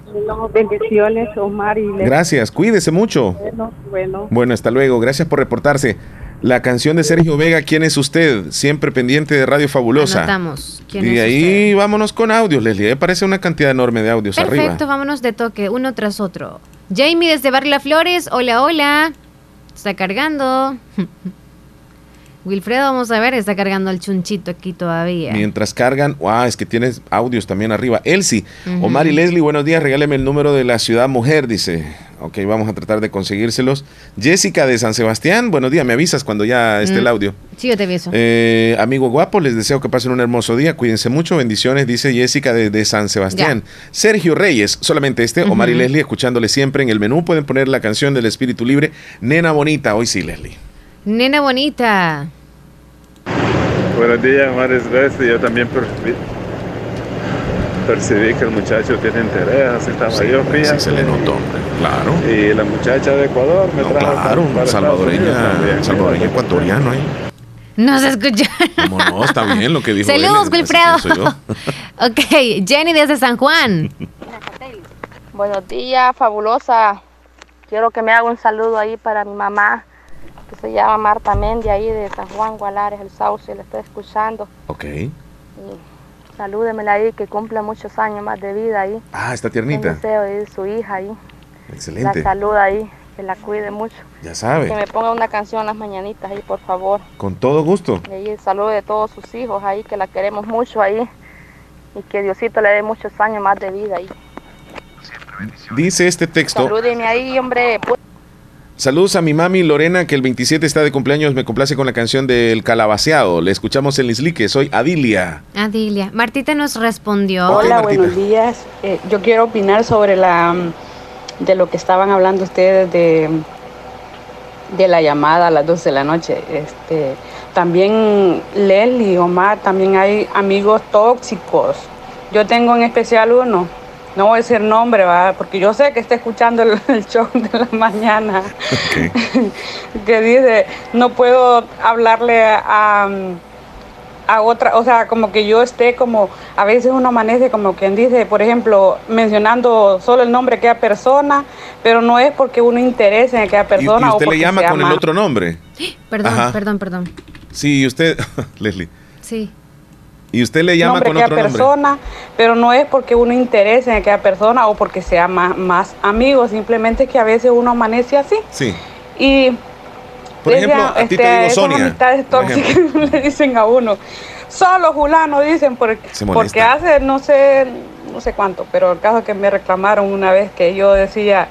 Bendiciones, Omar y. Gracias, cuídese mucho. Bueno, bueno. Bueno, hasta luego. Gracias por reportarse. La canción de Sergio Vega, ¿quién es usted? Siempre pendiente de Radio Fabulosa. Anotamos. ¿Quién y es ahí vámonos con audios, Leslie. Ahí Aparece una cantidad enorme de audios Perfecto, arriba. vámonos de toque, uno tras otro. Jamie desde Barrio Las Flores, hola, hola. Está cargando. *laughs* Wilfredo, vamos a ver, está cargando el chunchito aquí todavía. Mientras cargan, wow, es que tienes audios también arriba. Elsie. Omar y Leslie, buenos días. Regáleme el número de la ciudad mujer, dice. Ok, vamos a tratar de conseguírselos. Jessica de San Sebastián, buenos días. Me avisas cuando ya esté el Mm. audio. Sí, yo te aviso. Eh, amigo guapo, les deseo que pasen un hermoso día. Cuídense mucho. Bendiciones, dice Jessica de, de San Sebastián. Sergio Reyes, solamente este. Omar y Ujú. Leslie, escuchándole siempre en el menú. Pueden poner la canción del Espíritu Libre. Nena Bonita. Hoy sí, Leslie. Nena bonita. Buenos días, Omar es Leslie. Yo también percibí, que el muchacho tiene interés, así estaba Sí, yo, fíjate. sí se le notó, hombre. Claro. Y la muchacha de Ecuador me trajo Claro, para- salvadoreña, también. salvadoreña ecuatoriano ahí. No se escucha. Como no, está bien lo que dijo. Saludos, Wilfredo. *laughs* ok, Jenny desde San Juan. Buenos días, fabulosa. Quiero que me haga un saludo ahí para mi mamá, que se llama Marta Mendi, ahí de San Juan Gualares, el Sauce, le estoy escuchando. Ok. Y salúdemela ahí, que cumpla muchos años más de vida ahí. Ah, está tiernita. deseo ahí de su hija ahí. Excelente. La saluda ahí, que la cuide mucho. Ya sabe. Que me ponga una canción las mañanitas ahí, por favor. Con todo gusto. Y ahí salude a todos sus hijos ahí, que la queremos mucho ahí. Y que Diosito le dé muchos años más de vida ahí. Dice este texto. Salúdeme ahí, hombre. Saludos a mi mami Lorena, que el 27 está de cumpleaños. Me complace con la canción del calabaceado. Le escuchamos en Lislique. Soy Adilia. Adilia. Martita nos respondió. Hola, buenos días. Eh, yo quiero opinar sobre la mm, de lo que estaban hablando ustedes de, de la llamada a las 12 de la noche. Este, también Leslie, Omar, también hay amigos tóxicos. Yo tengo en especial uno, no voy a decir nombre, ¿va? porque yo sé que está escuchando el, el show de la mañana, *laughs* que dice, no puedo hablarle a, a otra, o sea, como que yo esté como, a veces uno amanece como quien dice, por ejemplo, mencionando solo el nombre de aquella persona, pero no es porque uno interese en aquella Y, y persona. o usted le porque llama con el otro nombre. *gasps* Perdón, Ajá. perdón, perdón. Sí, y usted, *laughs* Leslie. Sí. Y usted le llama nombre con otro nombre. persona, pero no es porque uno interese en aquella persona o porque sea más, más amigo, simplemente que a veces uno amanece así. Sí. Y Por ejemplo, a ti te este, digo Sonia, amistades tóxicas *laughs* le dicen a uno. Solo Julano dicen porque, porque hace no sé no sé cuánto, pero el caso que me reclamaron una vez que yo decía,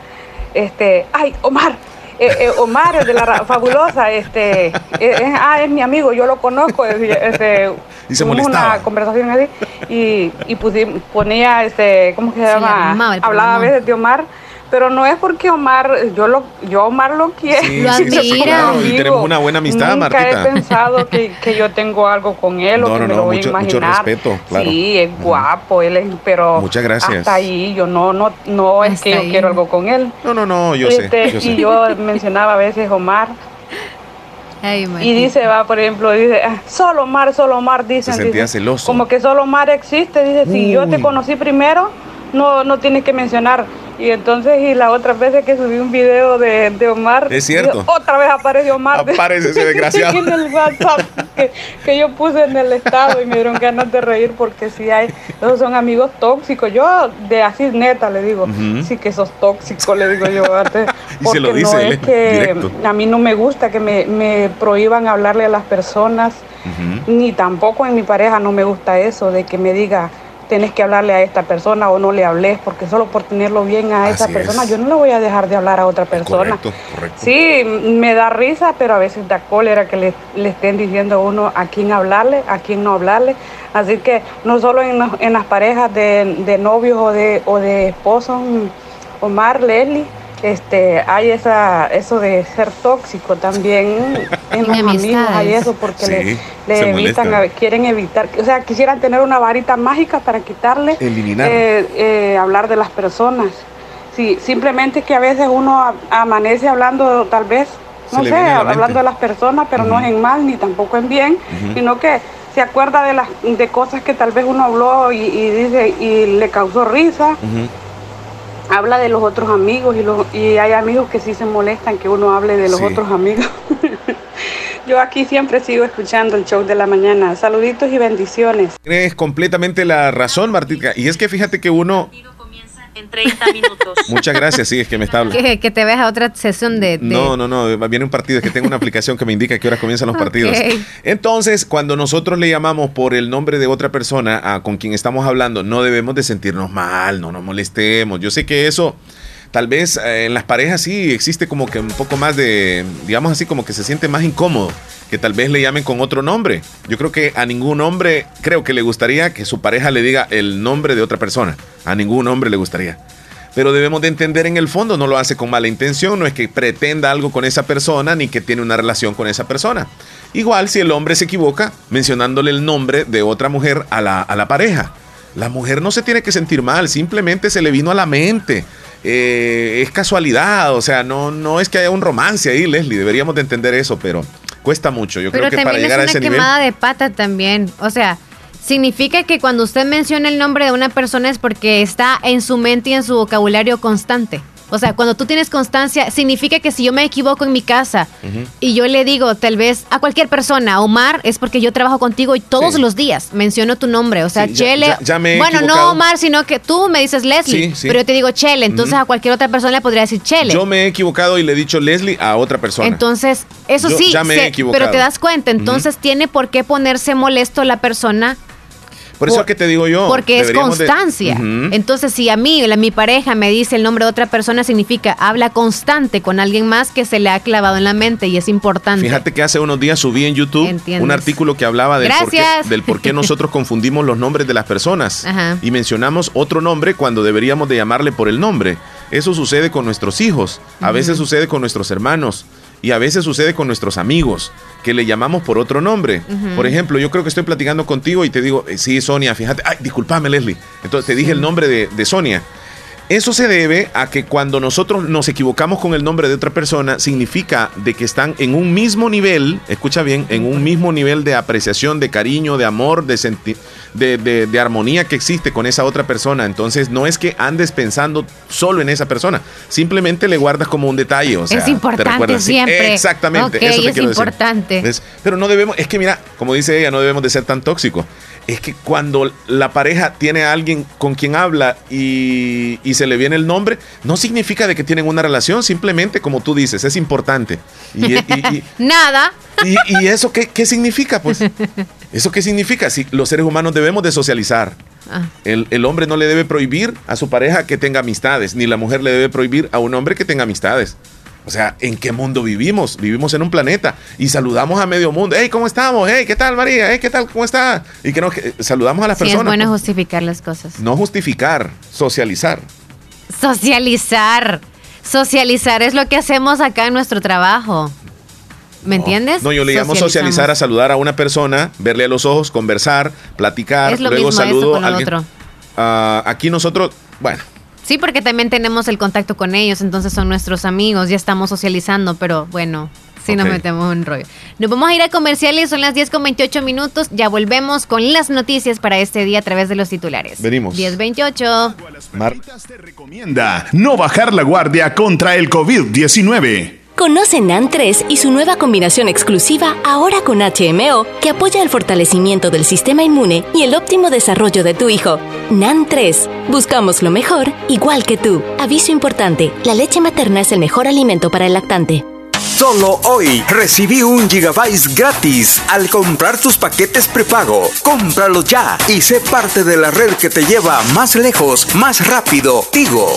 este, ay Omar, eh, eh, Omar, de la fabulosa, este, eh, eh, ah, es mi amigo, yo lo conozco. Este, Y se tuvimos molestaba. una conversación así y, y ponía, este, ¿cómo que se, llama? Hablaba a veces de Omar. Pero no es porque Omar, yo lo, yo Omar lo quiero. Sí, sí, sí, sí, claro, y tenemos una buena amistad, Nunca Martita. he pensado *laughs* que, que yo tengo algo con él o No, que no, me no, lo voy mucho- a mucho imaginar. respeto, claro. Sí, es guapo, él es, pero Muchas gracias. hasta ahí yo no, no, no es que yo quiero algo con él. No, no, no, yo sé, Este, yo sé. Y yo mencionaba a veces Omar. y dice, va, por ejemplo, dice, "Ah, solo Omar, solo Omar, dicen. Se sentía dice, celoso. Como que solo Omar existe, dice, si yo te Uy. conocí primero, no, no tienes que mencionar. Y entonces, y la otra vez que subí un video de, de Omar, Es cierto. digo, otra vez aparece Omar. Aparece ese desgraciado. *laughs* en el WhatsApp que, que yo puse en el estado y me dieron ganas de reír porque sí hay, esos son amigos tóxicos. Yo, de así neta, le digo, sí que sos tóxico, le digo yo antes. *laughs* Y se Porque lo dice no es *laughs* que directo. a mí no me gusta que me, me prohíban hablarle a las personas, ni tampoco en mi pareja no me gusta eso de que me diga tenés que hablarle a esta persona o no le hables porque solo por tenerlo bien a esa persona es. yo no le voy a dejar de hablar a otra persona. Correcto, correcto. Sí, me da risa, pero a veces da cólera que le, le estén diciendo a uno a quién hablarle, a quién no hablarle. Así que no solo en, las parejas de, de novios o de, o de esposos, mm, Omar, Leslie, este, hay esa, eso de ser tóxico también *laughs* en los amigos, hay eso porque Sí, le, evitan, a- quieren evitar, o sea, quisieran tener una varita mágica para quitarle Eliminar. eh, eh, hablar de las personas. Sí, simplemente que a veces uno amanece hablando tal vez, no sé, hablando de las personas, pero no es en mal ni tampoco en bien, sino que se acuerda de las de cosas que tal vez uno habló y, y dice y le causó risa. Habla de los otros amigos y, los, y hay amigos que sí se molestan que uno hable de los Sí. otros amigos. *laughs* Yo aquí siempre sigo escuchando el show de la mañana. Saluditos y bendiciones. Tienes completamente la razón, Martica. Y es que fíjate que uno... En 30 minutos. *laughs* Muchas gracias, sí, es que me está hablando. Que, que te veas a otra sesión de... de- No, no, no, viene un partido, es que tengo una aplicación que me indica qué hora comienzan los partidos. Entonces, cuando nosotros le llamamos por el nombre de otra persona a con quien estamos hablando, no debemos de sentirnos mal, no nos molestemos. Yo sé que eso, tal vez eh, en las parejas sí existe como que un poco más de, digamos así, como que se siente más incómodo, que tal vez le llamen con otro nombre. Yo creo que a ningún hombre, creo que le gustaría que su pareja le diga el nombre de otra persona. A ningún hombre le gustaría. Pero debemos de entender en el fondo, no lo hace con mala intención, no es que pretenda algo con esa persona ni que tiene una relación con esa persona. Igual si el hombre se equivoca mencionándole el nombre de otra mujer a la, a la pareja. La mujer no se tiene que sentir mal, simplemente se le vino a la mente. Eh, es casualidad, o sea, no, no es que haya un romance ahí, Leslie, deberíamos de entender eso, pero cuesta mucho. Yo Pero creo que para llegar a es ese una nivel... quemada de pata también. O sea, significa que cuando usted menciona el nombre de una persona es porque está en su mente y en su vocabulario constante. O sea, cuando tú tienes constancia, significa que si yo me equivoco en mi casa y yo le digo tal vez a cualquier persona, Omar, es porque yo trabajo contigo y todos los días menciono tu nombre. O sea, Sí, Chele. ya- ya me he bueno, equivocado. no Omar, sino que tú me dices Leslie, Sí, sí. pero yo te digo Chele. Entonces a cualquier otra persona le podría decir Chele. Yo me he equivocado y le he dicho Leslie a otra persona. Entonces, eso Yo sí, ya me he equivocado. pero te das cuenta, entonces tiene por qué ponerse molesto la persona Por eso por- es que te digo yo. porque es de- constancia. Entonces, si a mí, la, mi pareja me dice el nombre de otra persona, significa habla constante con alguien más que se le ha clavado en la mente y es importante. Fíjate que hace unos días subí en YouTube ¿Entiendes? un artículo que hablaba del por, qué, del por qué nosotros *laughs* confundimos los nombres de las personas Ajá. y mencionamos otro nombre cuando deberíamos de llamarle por el nombre. Eso sucede con nuestros hijos, a veces sucede con nuestros hermanos y a veces sucede con nuestros amigos que le llamamos por otro nombre. Por ejemplo, yo creo que estoy platicando contigo y te digo, eh, sí, Sonia, fíjate, ay, discúlpame, Leslie. Entonces te dije el nombre de, de Sonia. Eso se debe a que cuando nosotros nos equivocamos con el nombre de otra persona, significa de que están en un mismo nivel, escucha bien, en un mismo nivel de apreciación, de cariño, de amor, de, senti- de, de- de armonía que existe con esa otra persona. Entonces no es que andes pensando solo en esa persona, simplemente le guardas como un detalle. O sea, es te importante sí, siempre. Exactamente, eso te es quiero importante. Pero no debemos, es que mira, como dice ella, no debemos de ser tan tóxicos. Es que cuando la pareja tiene a alguien con quien habla y, y se le viene el nombre, no significa de que tienen una relación, simplemente como tú dices, es importante. Y, *laughs* Nada. y- y eso qué, qué significa? Pues, *laughs* ¿eso qué significa? Si los seres humanos debemos de socializar. Ah. El, el hombre no le debe prohibir a su pareja que tenga amistades, ni la mujer le debe prohibir a un hombre que tenga amistades. O sea, ¿en qué mundo vivimos? Vivimos en un planeta y saludamos a medio mundo. Hey, ¿cómo estamos? Hey, ¿qué tal, María? Hey, ¿qué tal? ¿Cómo está? Y que nos que- saludamos a las Sí, es personas. bueno pues. justificar las cosas. No justificar, socializar. Socializar. Socializar es lo que hacemos acá en nuestro trabajo. ¿Me entiendes? No, yo le llamo socializar a saludar a una persona, verle a los ojos, conversar, platicar, Es lo luego mismo saludo a alguien. otro. Ah, aquí nosotros, bueno, Sí, porque también tenemos el contacto con ellos, entonces son nuestros amigos, ya estamos socializando, pero bueno, sí nos metemos en rollo. Nos vamos a ir a comerciales, son las 10 con 28 minutos, ya volvemos con las noticias para este día a través de los titulares. Venimos. 10.28. Recomienda no bajar la guardia contra el COVID-19. Conoce NAN 3 y su nueva combinación exclusiva ahora con HMO que apoya el fortalecimiento del sistema inmune y el óptimo desarrollo de tu hijo. NAN 3. Buscamos lo mejor, igual que tú. Aviso importante, la leche materna es el mejor alimento para el lactante. Solo hoy recibí un gigabyte gratis al comprar tus paquetes prepago. Cómpralo ya y sé parte de la red que te lleva más lejos, más rápido. Tigo.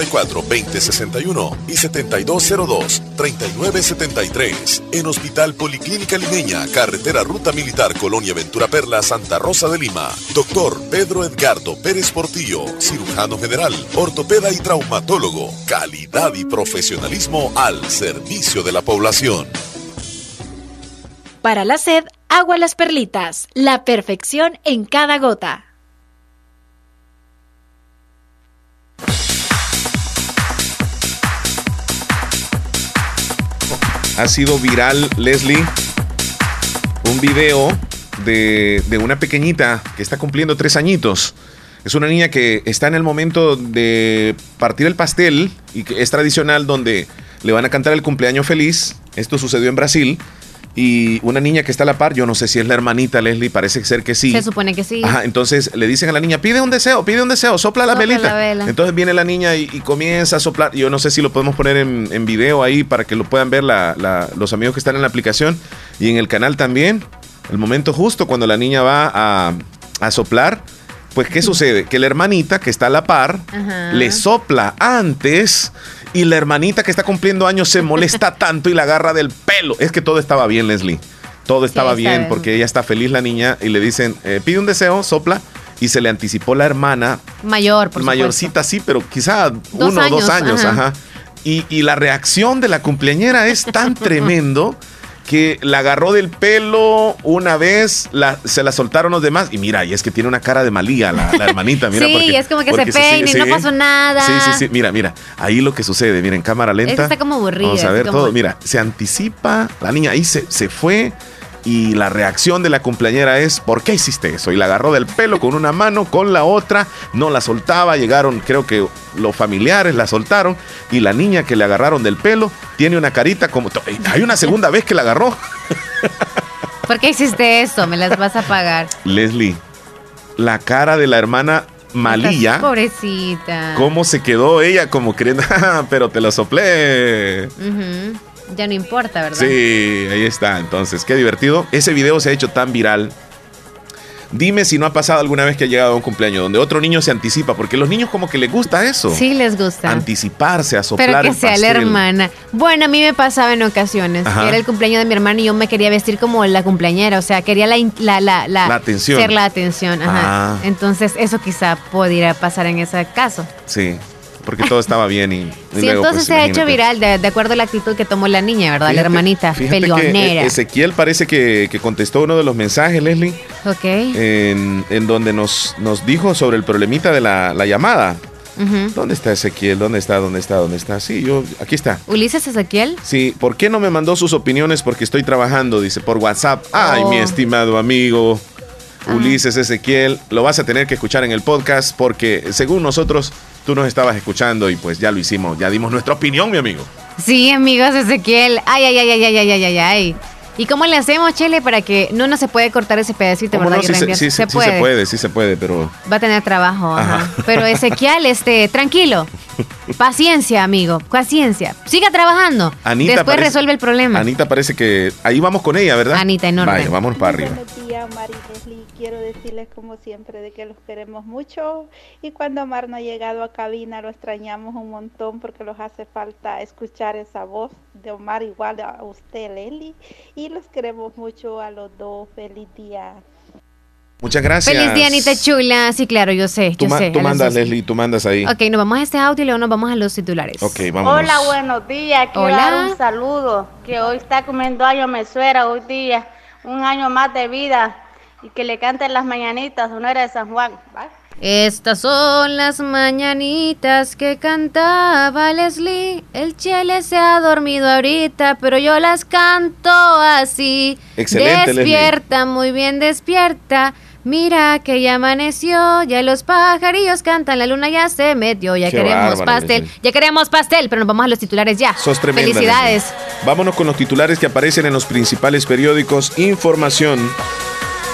2061 y 7202 3973 en Hospital Policlínica Limeña, Carretera Ruta Militar Colonia Ventura Perla, Santa Rosa de Lima. Doctor Pedro Edgardo Pérez Portillo, cirujano general, ortopeda y traumatólogo. Calidad y profesionalismo al servicio de la población. Para la sed, agua las perlitas. La perfección en cada gota. Ha sido viral, Leslie, un video de, de una pequeñita que está cumpliendo tres añitos. Es una niña que está en el momento de partir el pastel y que es tradicional donde le van a cantar el cumpleaños feliz. Esto sucedió en Brasil. Y una niña que está a la par, yo no sé si es la hermanita Leslie, parece ser que sí. Se supone que sí. Ajá, entonces le dicen a la niña, pide un deseo, pide un deseo, sopla la Sopla velita. la vela. Entonces viene la niña y, y comienza a soplar. Yo no sé si lo podemos poner en, en video ahí para que lo puedan ver la- la- los amigos que están en la aplicación y en el canal también. El momento justo cuando la niña va a, a soplar, pues ¿qué *laughs* sucede? Que la hermanita que está a la par Ajá. le sopla antes y la hermanita que está cumpliendo años se molesta *laughs* tanto y la agarra del pelo. Es que todo estaba bien, Leslie. Todo estaba bien bien. porque ella está feliz la niña y le dicen, eh, pide un deseo, sopla. Y se le anticipó la hermana, Mayor, por mayorcita sí, pero quizá Dos uno o dos años, años, ajá. ajá. Y, y la reacción de la cumpleañera es tan *laughs* tremendo que la agarró del pelo una vez, la- se la soltaron los demás. Y mira, y es que tiene una cara de malía la, la hermanita. Mira, *laughs* Sí, porque- es como que se peina y no pasó nada. Sí, sí, sí. Mira, mira. Ahí lo que sucede, mira, en cámara lenta. Está como aburrida, Vamos a ver como- todo. Mira, se anticipa. La niña ahí se, se fue. Y la reacción de la cumpleañera es, ¿por qué hiciste eso? Y la agarró del pelo con una mano, con la otra, no la soltaba, llegaron, creo que los familiares la soltaron, y la niña que le agarraron del pelo tiene una carita como... Hay una segunda vez que la agarró. *laughs* ¿Por qué hiciste eso? Me las vas a pagar. Leslie, la cara de la hermana Malía, Pobrecita. cómo se quedó ella como creyendo, "Ah, *laughs* pero te lo soplé. Ya no importa, ¿verdad? Sí, ahí está. Entonces, qué divertido. Ese video se ha hecho tan viral. Dime si no ha pasado alguna vez que ha llegado a un cumpleaños donde otro niño se anticipa, porque los niños como que les gusta eso. Sí les gusta. Anticiparse, a soplar Pero que el sea la hermana. Bueno, a mí me pasaba en ocasiones. Ajá. Era el cumpleaños de mi hermana y yo me quería vestir como la cumpleañera. O sea, quería la, la, la, la, La atención. Ser la atención. Ajá. Ah. Entonces, eso quizá pudiera pasar en ese caso. Sí, porque todo estaba bien y, y Sí, luego, entonces pues, se ha hecho viral de, de acuerdo a la actitud que tomó la niña, ¿verdad? la hermanita, peleonera. Ezequiel parece que, que contestó uno de los mensajes, Leslie, ok. en, en donde nos, nos dijo sobre el problemita de la, la llamada. ¿Dónde está Ezequiel? ¿Dónde está? ¿Dónde está? ¿Dónde está? Sí, yo, aquí está. Ulises Ezequiel. Sí, ¿por qué no me mandó sus opiniones? Porque estoy trabajando, dice, por WhatsApp. Ay, Oh. mi estimado amigo Ulises, Ezequiel, lo vas a tener que escuchar en el podcast porque según nosotros tú nos estabas escuchando y pues ya lo hicimos, ya dimos nuestra opinión, mi amigo. Sí, amigos, Ezequiel. Ay, ay, ay, ay, ay, ay, ay, ay. ay. ¿Y cómo le hacemos, Chele, para que no no se puede cortar ese pedacito, verdad? No? Sí, se, sí, ¿Se puede? sí, se puede, sí se puede, pero... Va a tener trabajo. Ajá. Pero Ezequiel, este, tranquilo, Paciencia, amigo. Paciencia. Siga trabajando. Anita Después parece- resuelve el problema. Anita parece que... Ahí vamos con ella, ¿verdad? Anita, enorme. Vaya, vámonos para arriba. Buenos días, Mari y Leslie. Quiero decirles como siempre de que los queremos mucho y cuando Omar no ha llegado a cabina lo extrañamos un montón porque los hace falta escuchar esa voz de Omar igual a usted, Leslie. Y los queremos mucho a los dos. Feliz día. Muchas gracias. Feliz día, Anita Chula. Sí, claro, yo sé, Tú, yo ma- sé. tú mandas. Leslie, tú mandas ahí. Ok, nos vamos a este audio y luego nos vamos a los titulares. Ok, vámonos. Hola, buenos días. Quiero Hola. dar un saludo. Que hoy está cumpliendo años mi suegra, hoy día. Un año más de vida. Y que le canten las mañanitas, una era de San Juan. ¿va? Estas son las mañanitas que cantaba Leslie. El chele se ha dormido ahorita, pero yo las canto así. Excelente, Despierta, muy bien despierta. Mira que ya amaneció, ya los pajarillos cantan, la luna ya se metió, ya Qué queremos pastel, Leslie. ya queremos pastel, pero nos vamos a los titulares ya. Sos tremenda. Felicidades. Leslie. Vámonos con los titulares que aparecen en los principales periódicos. Información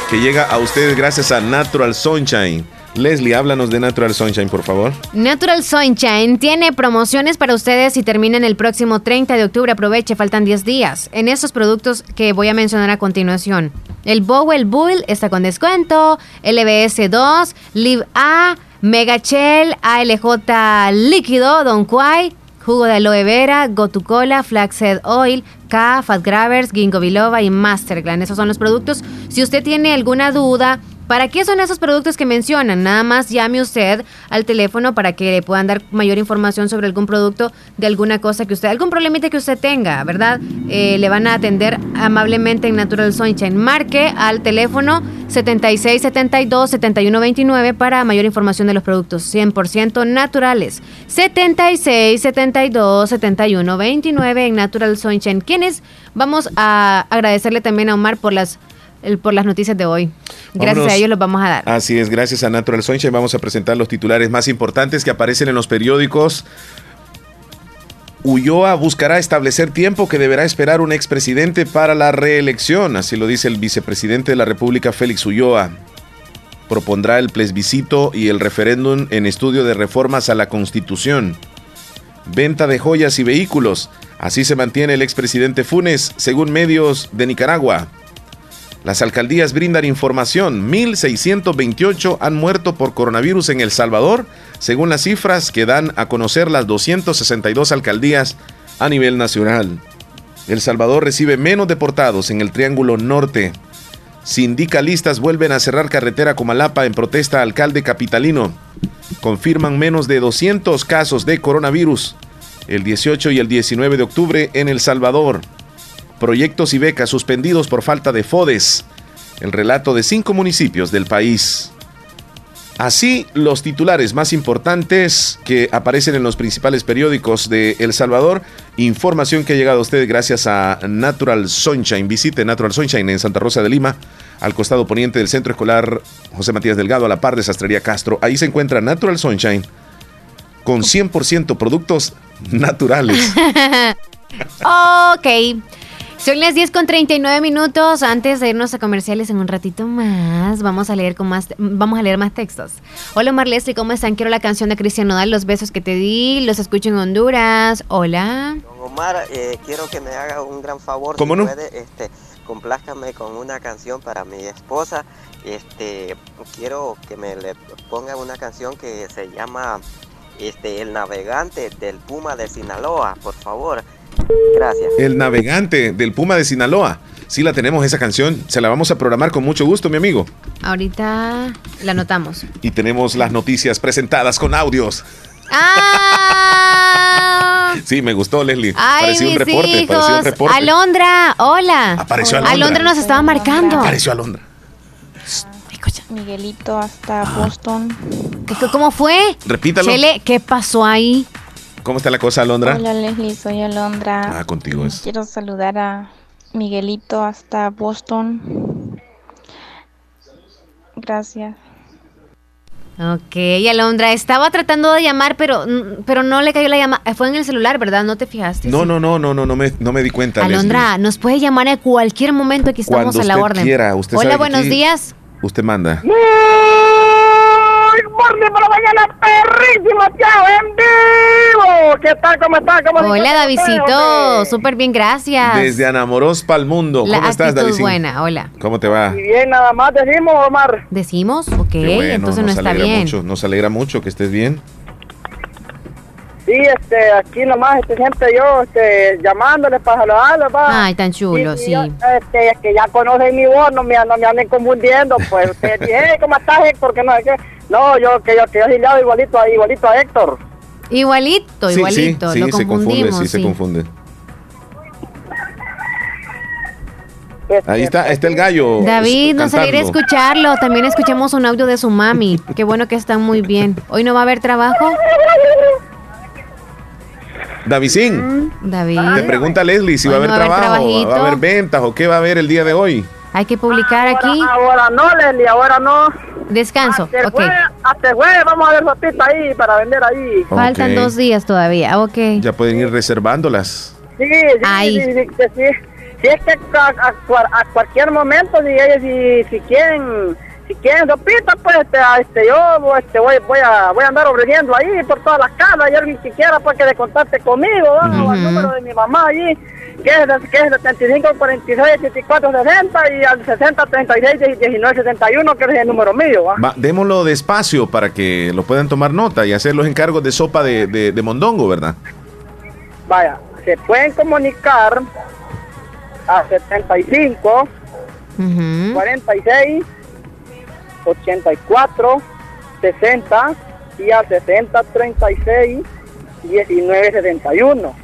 que llega a ustedes gracias a Natural Sunshine. Leslie, háblanos de Natural Sunshine, por favor. Natural Sunshine tiene promociones para ustedes y terminan el próximo 30 de octubre. Aproveche, faltan 10 días. En esos productos que voy a mencionar a continuación. El Bowel Bull está con descuento. LBS2, Live A, Mega Shell, ALJ líquido, Don Quai, jugo de aloe vera, Gotu Cola, Flaxseed Oil, K, Fat Grabbers, Ginkgo Biloba y Masterglan. Esos son los productos. Si usted tiene alguna duda, ¿Para qué son esos productos que mencionan? Nada más llame usted al teléfono para que le puedan dar mayor información sobre algún producto de alguna cosa que usted, algún problemita que usted tenga, ¿verdad? Eh, le van a atender amablemente en Natural Sunshine. Marque al teléfono 7672-7129 para mayor información de los productos 100% naturales. 7672-7129 en Natural Sunshine. ¿Quiénes? Vamos a agradecerle también a Omar por las el- por las noticias de hoy. Gracias Vámonos. a ellos los vamos a dar. Así es, gracias a Natural Sunshine vamos a presentar los titulares más importantes que aparecen en los periódicos. Ulloa buscará establecer tiempo que deberá esperar un expresidente para la reelección, así lo dice el vicepresidente de la República, Félix Ulloa. Propondrá el plebiscito y el referéndum en estudio de reformas a la Constitución. Venta de joyas y vehículos. Así se mantiene el expresidente Funes, según medios de Nicaragua. Las alcaldías brindan información. 1.628 han muerto por coronavirus en El Salvador, según las cifras que dan a conocer las 262 alcaldías a nivel nacional. El Salvador recibe menos deportados en el Triángulo Norte. Sindicalistas vuelven a cerrar carretera Comalapa en protesta al alcalde capitalino. Confirman menos de 200 casos de coronavirus el 18 y el 19 de octubre en El Salvador. Proyectos y becas suspendidos por falta de FODES. El relato de cinco municipios del país. Así, los titulares más importantes que aparecen en los principales periódicos de El Salvador. Información que ha llegado a usted gracias a Natural Sunshine. Visite Natural Sunshine en Santa Rosa de Lima, al costado poniente del Centro Escolar José Matías Delgado, a la par de Sastrería Castro. Ahí se encuentra Natural Sunshine con 100% productos naturales. *laughs* ok. Son las 10 con 39 minutos. Antes de irnos a comerciales en un ratito más, vamos a leer con más, vamos a leer más textos. Hola Omar Leslie, ¿cómo están? Quiero la canción de Cristian Nodal, Los besos que te di, los escucho en Honduras. Hola. Omar, eh, quiero que me haga un gran favor. ¿Cómo si no? Puede, este, complázcame con una canción para mi esposa. Este, quiero que me le ponga una canción que se llama este, El Navegante del Puma de Sinaloa, por favor. Gracias. El navegante del Puma de Sinaloa. Sí la tenemos esa canción, se la vamos a programar con mucho gusto, mi amigo. Ahorita la anotamos. Y tenemos las noticias presentadas con audios. ¡Ah! Sí, me gustó, Leslie. Ay, parecía un reporte, hijos. parecía un reporte. Alondra, hola. Apareció Alondra. Alondra nos estaba marcando. Apareció Alondra. Miguelito hasta Boston. ¿Qué- ¿Cómo fue? Repítalo. Chele, ¿qué pasó ahí? ¿Cómo está la cosa, Alondra? Hola Leslie, soy Alondra. Ah, contigo es. Quiero saludar a Miguelito hasta Boston. Gracias. Ok, Alondra, estaba tratando de llamar, pero, mm, pero no le cayó la llamada. Fue en el celular, ¿verdad? ¿No te fijaste? No, no, no, no, no, no me, no me di cuenta. Alondra, nos puede llamar en cualquier momento, aquí Leslie. estamos Cuando a la usted orden. quiera, usted sabe Hola, buenos aquí días. Usted manda. Morning por la mañana, perrísimo, chao, vivo. ¿Qué tal? ¿Cómo está? ¿Cómo Hola, hombre? Súper bien, gracias. Desde Anamoros para el mundo. La ¿Cómo estás, actitud David? buena, hola. ¿Cómo te va? Y bien, nada más decimos, Omar. ¿Decimos? Ok, Qué bueno, entonces no nos está alegra bien. Mucho, nos alegra mucho que estés bien. Sí, este, aquí nomás, este, siempre yo, este, llamándoles para saludarles, va. Ay, tan chulo, y sí. yo, este, es que ya conocen mi voz, no me, no me anden confundiendo, pues, *laughs* ustedes dicen, "Hey, ¿cómo estás, Héctor? Que no sé qué. No, yo, que yo, que yo igualito, a- igualito a Héctor. Igualito, Sí, igualito. sí, lo sí, se confunde, confundimos. sí, se sí. confunde. Ahí está, está el gallo. David, nos alegra escucharlo. También escuchamos un audio de su mami. Qué bueno que están muy bien. ¿Hoy no va a haber trabajo? Davidín, David. te pregunta Leslie si va a haber no va a haber trabajo, trabajito. va a haber ventas o qué va a haber el día de hoy. Hay que publicar aquí. Ahora no, Leslie, ahora no. Descanso. Hasta el Ok. jueves, hasta el jueves vamos a ver sopita ahí para vender ahí. Faltan dos días todavía. Ok. Ya pueden ir reservándolas. Sí, sí, Ahí. sí, sí, sí. Si es que a, a a cualquier momento, si ellos si, si quieren, si quieren sopita, pues este, a- este, yo este, voy, voy, a, voy a andar ofreciendo ahí por todas las casas y alguien que quiera pues que de contacte conmigo, ¿va? o al número de mi mamá allí, que es, que es 75 46 84 60 y al 60 36 19 71, que es el número mío, ¿va? Va, démoslo despacio para que lo puedan tomar nota y hacer los encargos de sopa de, de- de mondongo, ¿verdad? Vaya, se pueden comunicar a 75 Ujú. 46, 84, 60 y a 60, 36, 19, 71.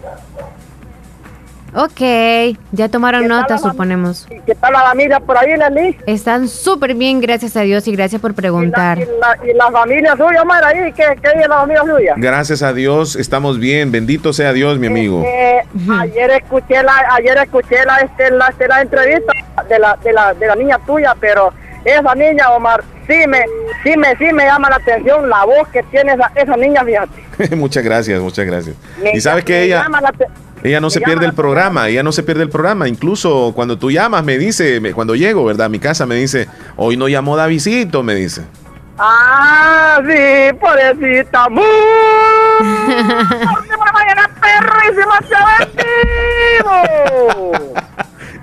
Ok. Ya tomaron nota, suponemos. ¿Y qué tal la familia por ahí, Leslie? Están súper bien, gracias a Dios, y gracias por preguntar. ¿Y la, y la familia suya, Omar, ahí? ¿Qué, qué dice la familia suya? Gracias a Dios, estamos bien. Bendito sea Dios, mi amigo. Eh, ayer escuché la ayer escuché la este la, este, la entrevista de la, de la de la niña tuya pero esa niña, Omar, sí me, sí me, sí me llama la atención la voz que tiene esa, esa niña, fíjate. *laughs* muchas gracias, muchas gracias. Me- y sabes que ella, llama la ella no se llama pierde el programa, ella no se pierde el programa. Incluso cuando tú llamas, me dice, me- cuando llego, ¿verdad? A mi casa me dice, hoy no llamó Davidito, me dice. Ah, sí, pobrecita. *laughs*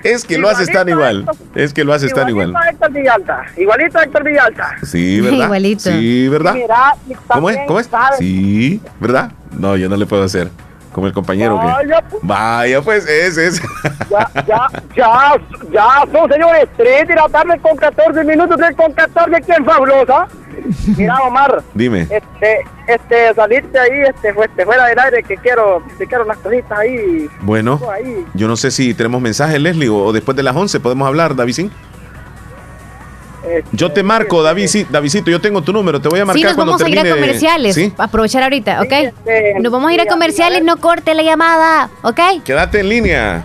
Es que lo haces tan igual. Es que lo haces tan igual. Igualito a Héctor Villalta. Igualito a Héctor Villalta. Sí, *laughs* ¿verdad? Igualito. Sí, ¿verdad? Mira, ¿Cómo es? ¿Cómo es? ¿sabes? Sí, ¿verdad? No, yo no le puedo hacer. Como el compañero Vaya, que. Vaya, pues ese es. Ya, ya, ya, ya son señores 3 de la tarde con 14 minutos, 3 con 14, ¿quién fabulosa? Mira, Omar. Dime. Este, este, saliste ahí, este, este, fuera del aire, que quiero, que quiero unas cositas ahí. Bueno, Ahí. yo no sé si tenemos mensaje, Leslie, o, o después de las 11 podemos hablar, David. Yo te marco, David, sí, Davidcito, yo tengo tu número, te voy a marcar Sí, nos cuando vamos a ir a comerciales. ¿Sí? Aprovechar ahorita, ¿ok? este, Nos vamos a ir a comerciales, no corte la llamada, ¿ok? Quédate en línea,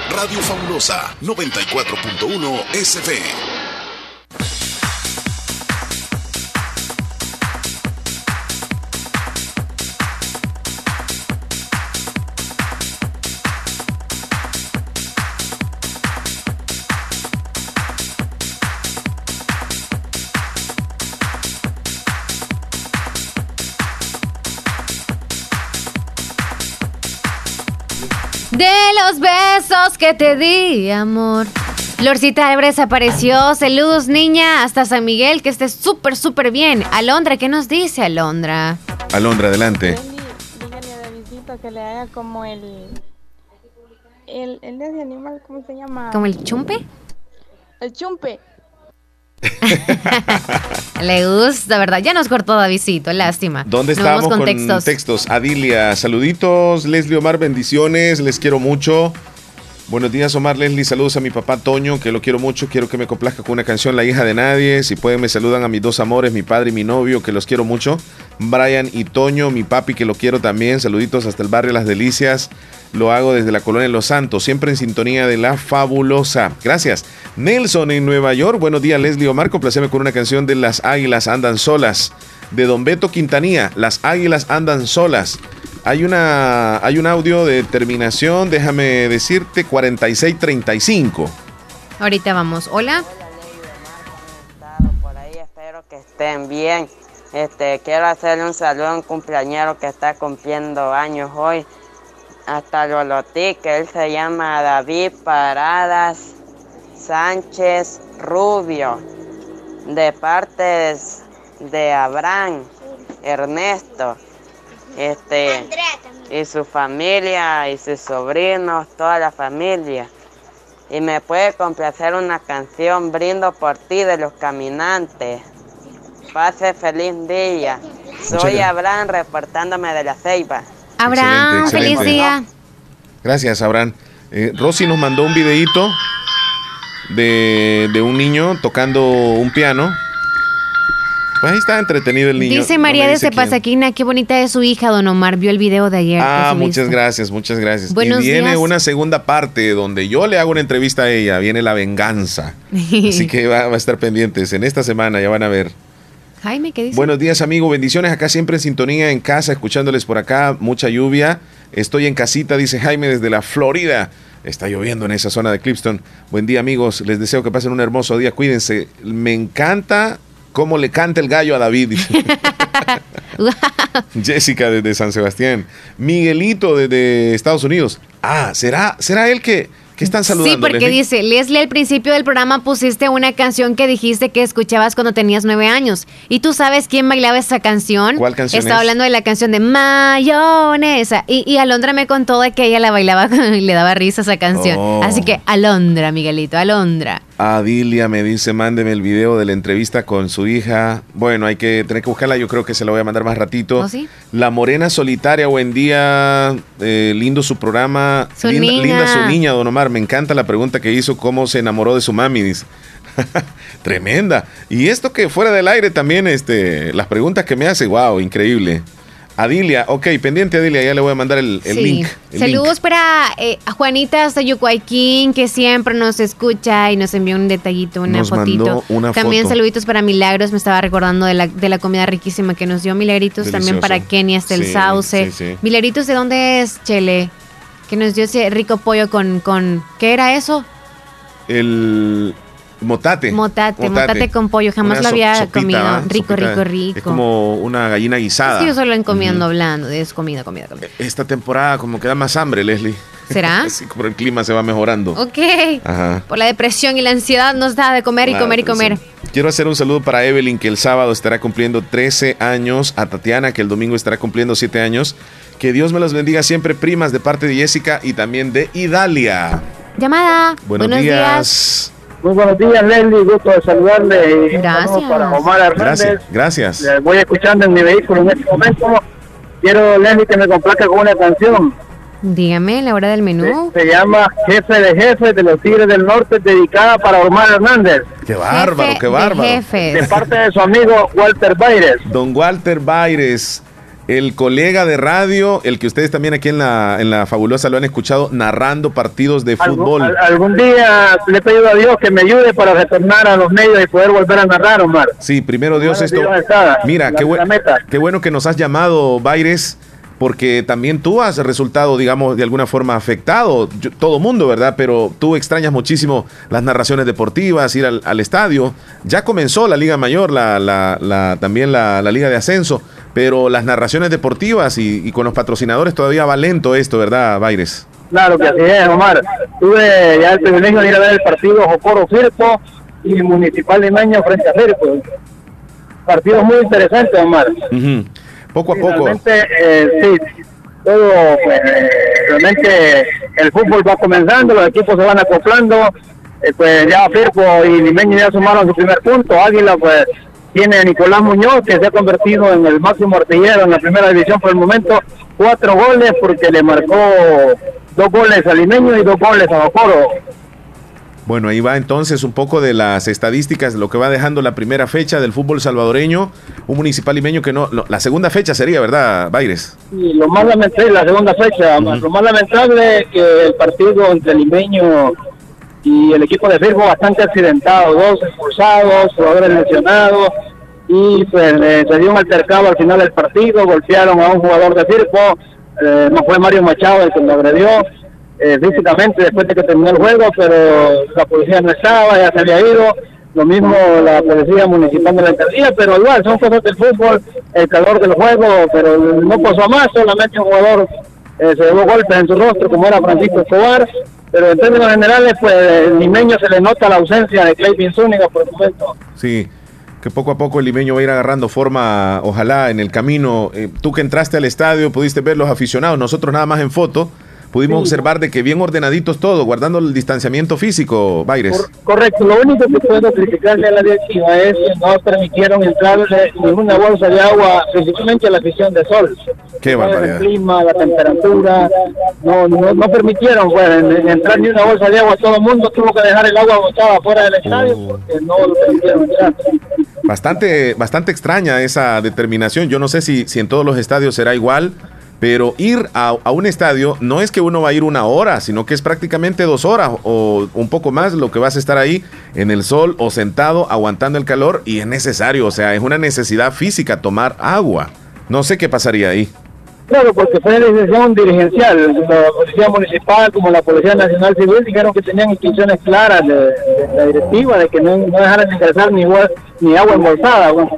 Radio Fabulosa 94.1 SF. Los besos que te di, amor. Lorcita Álvarez apareció. Saludos, niña. Hasta San Miguel, que estés súper, súper bien. Alondra, ¿qué nos dice Alondra? Alondra, adelante. Dígale a Davidito que le haga como el. El, el de ese animal, ¿cómo se llama? ¿Como el chumpe? El chumpe. *laughs* Le gusta, ¿verdad? Ya nos cortó Davidito, lástima. ¿Dónde estamos con, textos. textos? Adilia, saluditos. Leslie Omar, bendiciones. Les quiero mucho. Buenos días, Omar Leslie. Saludos a mi papá Toño, que lo quiero mucho. Quiero que me complazca con una canción, La hija de nadie. Si pueden, me saludan a mis dos amores, mi padre y mi novio, que los quiero mucho. Brian y Toño, mi papi, que lo quiero también. Saluditos hasta el barrio Las Delicias. Lo hago desde la colonia Los Santos, siempre en sintonía de la fabulosa. Gracias. Nelson en Nueva York. Buenos días, Leslie Omar. Complaceme con una canción de Las Águilas Andan Solas. De Don Beto Quintanilla. Las Águilas Andan Solas. Hay, una, hay un audio de terminación, déjame decirte, 4635. Ahorita vamos. Hola. Espero que estén bien. Este, quiero hacerle un saludo a un cumpleañero que está cumpliendo años hoy. Hasta Lolotí, que él se llama David Paradas Sánchez Rubio. De parte de Abraham Ernesto. Este, y su familia, y sus sobrinos, toda la familia. Y me puede complacer una canción, Brindo por ti, de los caminantes. Pase feliz día. Soy. Abraham reportándome de la Ceiba. Abraham, Excelente, feliz día. Gracias, Abraham. Eh, Rosy nos mandó un videíto de, de un niño tocando un piano. Pues ahí está entretenido el niño. Dice No María dice desde quién. Pasaquina, qué bonita es su hija, don Omar. Vio el video de ayer. Ah, muchas gracias, muchas gracias. Buenos y viene días. una segunda parte donde yo le hago una entrevista a ella. Viene la venganza. Así que va, va a estar pendientes. En esta semana ya van a ver. Jaime, ¿qué dice? Buenos días, amigo. Bendiciones acá siempre en sintonía en casa, escuchándoles por acá. Mucha lluvia. Estoy en casita, dice Jaime, desde la Florida. Está lloviendo en esa zona de Clipston. Buen día, amigos. Les deseo que pasen un hermoso día. Cuídense. Me encanta cómo le canta el gallo a David. *laughs* Jessica desde San Sebastián. Miguelito desde Estados Unidos. Ah, ¿será, será él que, que están saludando? Sí, porque Leslie? dice, Leslie, al principio del programa pusiste una canción que dijiste que escuchabas cuando tenías nueve años. ¿Y tú sabes quién bailaba esa canción? ¿Cuál canción Estaba es? hablando de la canción de Mayonesa. Y, y Alondra me contó de que ella la bailaba *laughs* y le daba risa esa canción. Oh. Así que Alondra, Miguelito, Alondra. Adilia me dice, mándeme el video de la entrevista con su hija. Bueno, hay que tener que buscarla, yo creo que se la voy a mandar más ratito. ¿Oh, sí? La Morena Solitaria, buen día, eh, lindo su programa. Su linda, niña. linda su niña, don Omar. Me encanta la pregunta que hizo, cómo se enamoró de su mami, dice. *laughs* Tremenda. Y esto que fuera del aire también, este, las preguntas que me hace, wow, increíble. Adilia, ok, pendiente Adilia, ya le voy a mandar el, el Sí. link. el Saludos link. para eh, a Juanita hasta Yucuayquín, que siempre nos escucha y nos envió un detallito, una Nos fotito. mandó una También foto. saluditos para Milagros, me estaba recordando de la, de la comida riquísima que nos dio Milagritos. También para Kenny hasta el Sí, sauce. sí, sí. Milagritos, ¿de dónde es, Chele? Que nos dio ese rico pollo con, con ¿qué era eso? El motate. Motate, motate con pollo, jamás Una lo había sopita, comido. Rico, Sopita. rico, rico. Es como una gallina guisada. Es que yo solo encomiendo hablando de es comida, comida, comida. Esta temporada como que da más hambre, Leslie. ¿Será? *laughs* Así como el clima se va mejorando. Ok. Ajá. Por la depresión y la ansiedad nos da de comer y comer y comer. sí. Quiero hacer un saludo para Evelyn, que el sábado estará cumpliendo 13 años, a Tatiana, que el domingo estará cumpliendo 7 años. Que Dios me los bendiga siempre, primas, de parte de Jessica y también de Idalia. Llamada. Buenos, días. Muy buenos días, Leslie. Gusto de saludarle. Gracias. Para Omar Hernández. Gracias, gracias. Voy escuchando en mi vehículo en este momento. Quiero, Leslie, que me complazca con una canción. Dígame la hora del menú. Se llama Jefe de Jefes de los Tigres del Norte, dedicada para Omar Hernández. Qué bárbaro, Jefe qué de bárbaro. jefes. De parte de su amigo Walter Baires. Don Walter Baires, el colega de radio, el que ustedes también aquí en la, en la fabulosa lo han escuchado narrando partidos de fútbol. Al- algún día le he pedido a Dios que me ayude para retornar a los medios y poder volver a narrar, Omar. Sí, primero Dios Bueno, esto. Dios está. Mira, La- qué, buen- la meta. qué bueno que nos has llamado, Baires, porque también tú has resultado, digamos, de alguna forma afectado. Yo- todo mundo, ¿verdad? Pero tú extrañas muchísimo las narraciones deportivas, ir al, al estadio. Ya comenzó la Liga Mayor, la, la- la- también la, la Liga de Ascenso, pero las narraciones deportivas y, y con los patrocinadores todavía va lento esto, ¿verdad, Baires? Claro que así es, Omar. Tuve ya el privilegio de ir a ver el partido Jocoro Firpo y Municipal Limeño frente a Firpo. Partido muy interesante, Omar. Ujú. Poco a Sí, poco. Realmente, eh, sí, todo, pues, eh, realmente el fútbol va comenzando, los equipos se van acoplando, eh, pues ya Firpo y Limeño ya sumaron su primer punto, Águila pues tiene a Nicolás Muñoz que se ha convertido en el máximo artillero en la primera división por el momento, cuatro goles porque le marcó dos goles a Limeño y dos goles a Ocoro. Bueno, ahí va entonces un poco de las estadísticas, de lo que va dejando la primera fecha del fútbol salvadoreño. Un municipal limeño que no. no, la segunda fecha sería, ¿verdad, Baires? Y lo más lamentable, la segunda fecha, lo más lamentable es que el partido entre Limeño y el equipo de Firpo bastante accidentado, dos expulsados, jugadores lesionados, y pues eh, se dio un altercado al final del partido, golpearon a un jugador de Firpo, eh, no fue Mario Machado el que lo agredió eh, físicamente después de que terminó el juego, pero la policía no estaba, ya se había ido, lo mismo la policía municipal de la alcaldía, pero igual son cosas del fútbol, el calor del juego, pero no pasó más, solamente un jugador eh, se llevó golpes en su rostro como era Francisco Escobar, pero en términos generales, pues el limeño se le nota la ausencia de Clayton Zúñiga por el momento. Sí. que poco a poco el limeño va a ir agarrando forma, ojalá en el camino. Eh, tú que entraste al estadio, pudiste ver los aficionados, nosotros nada más en foto, pudimos Sí. observar de que bien ordenaditos todo, guardando el distanciamiento físico, Baires. Correcto, lo único que puedo criticarle a la directiva es que no permitieron entrarle ninguna bolsa de agua, principalmente a la afición de sol. Qué El barbaridad. clima, la temperatura, no, no, no permitieron pues, en- entrar ni una bolsa de agua. Todo el mundo tuvo que dejar el agua botada fuera del estadio porque no lo permitieron entrar. Bastante, bastante extraña esa determinación. Yo no sé si, si en todos los estadios será igual, pero ir a, a un estadio no es que uno va a ir una hora, sino que es prácticamente dos horas o un poco más lo que vas a estar ahí en el sol o sentado aguantando el calor y es necesario, o sea, es una necesidad física tomar agua. No sé qué pasaría ahí. Claro, porque fue decisión dirigencial. La Policía Municipal como la Policía Nacional Civil dijeron que tenían instrucciones claras de, de la directiva de que no, no dejaran ingresar ni, agua- ni agua embolsada. Bueno.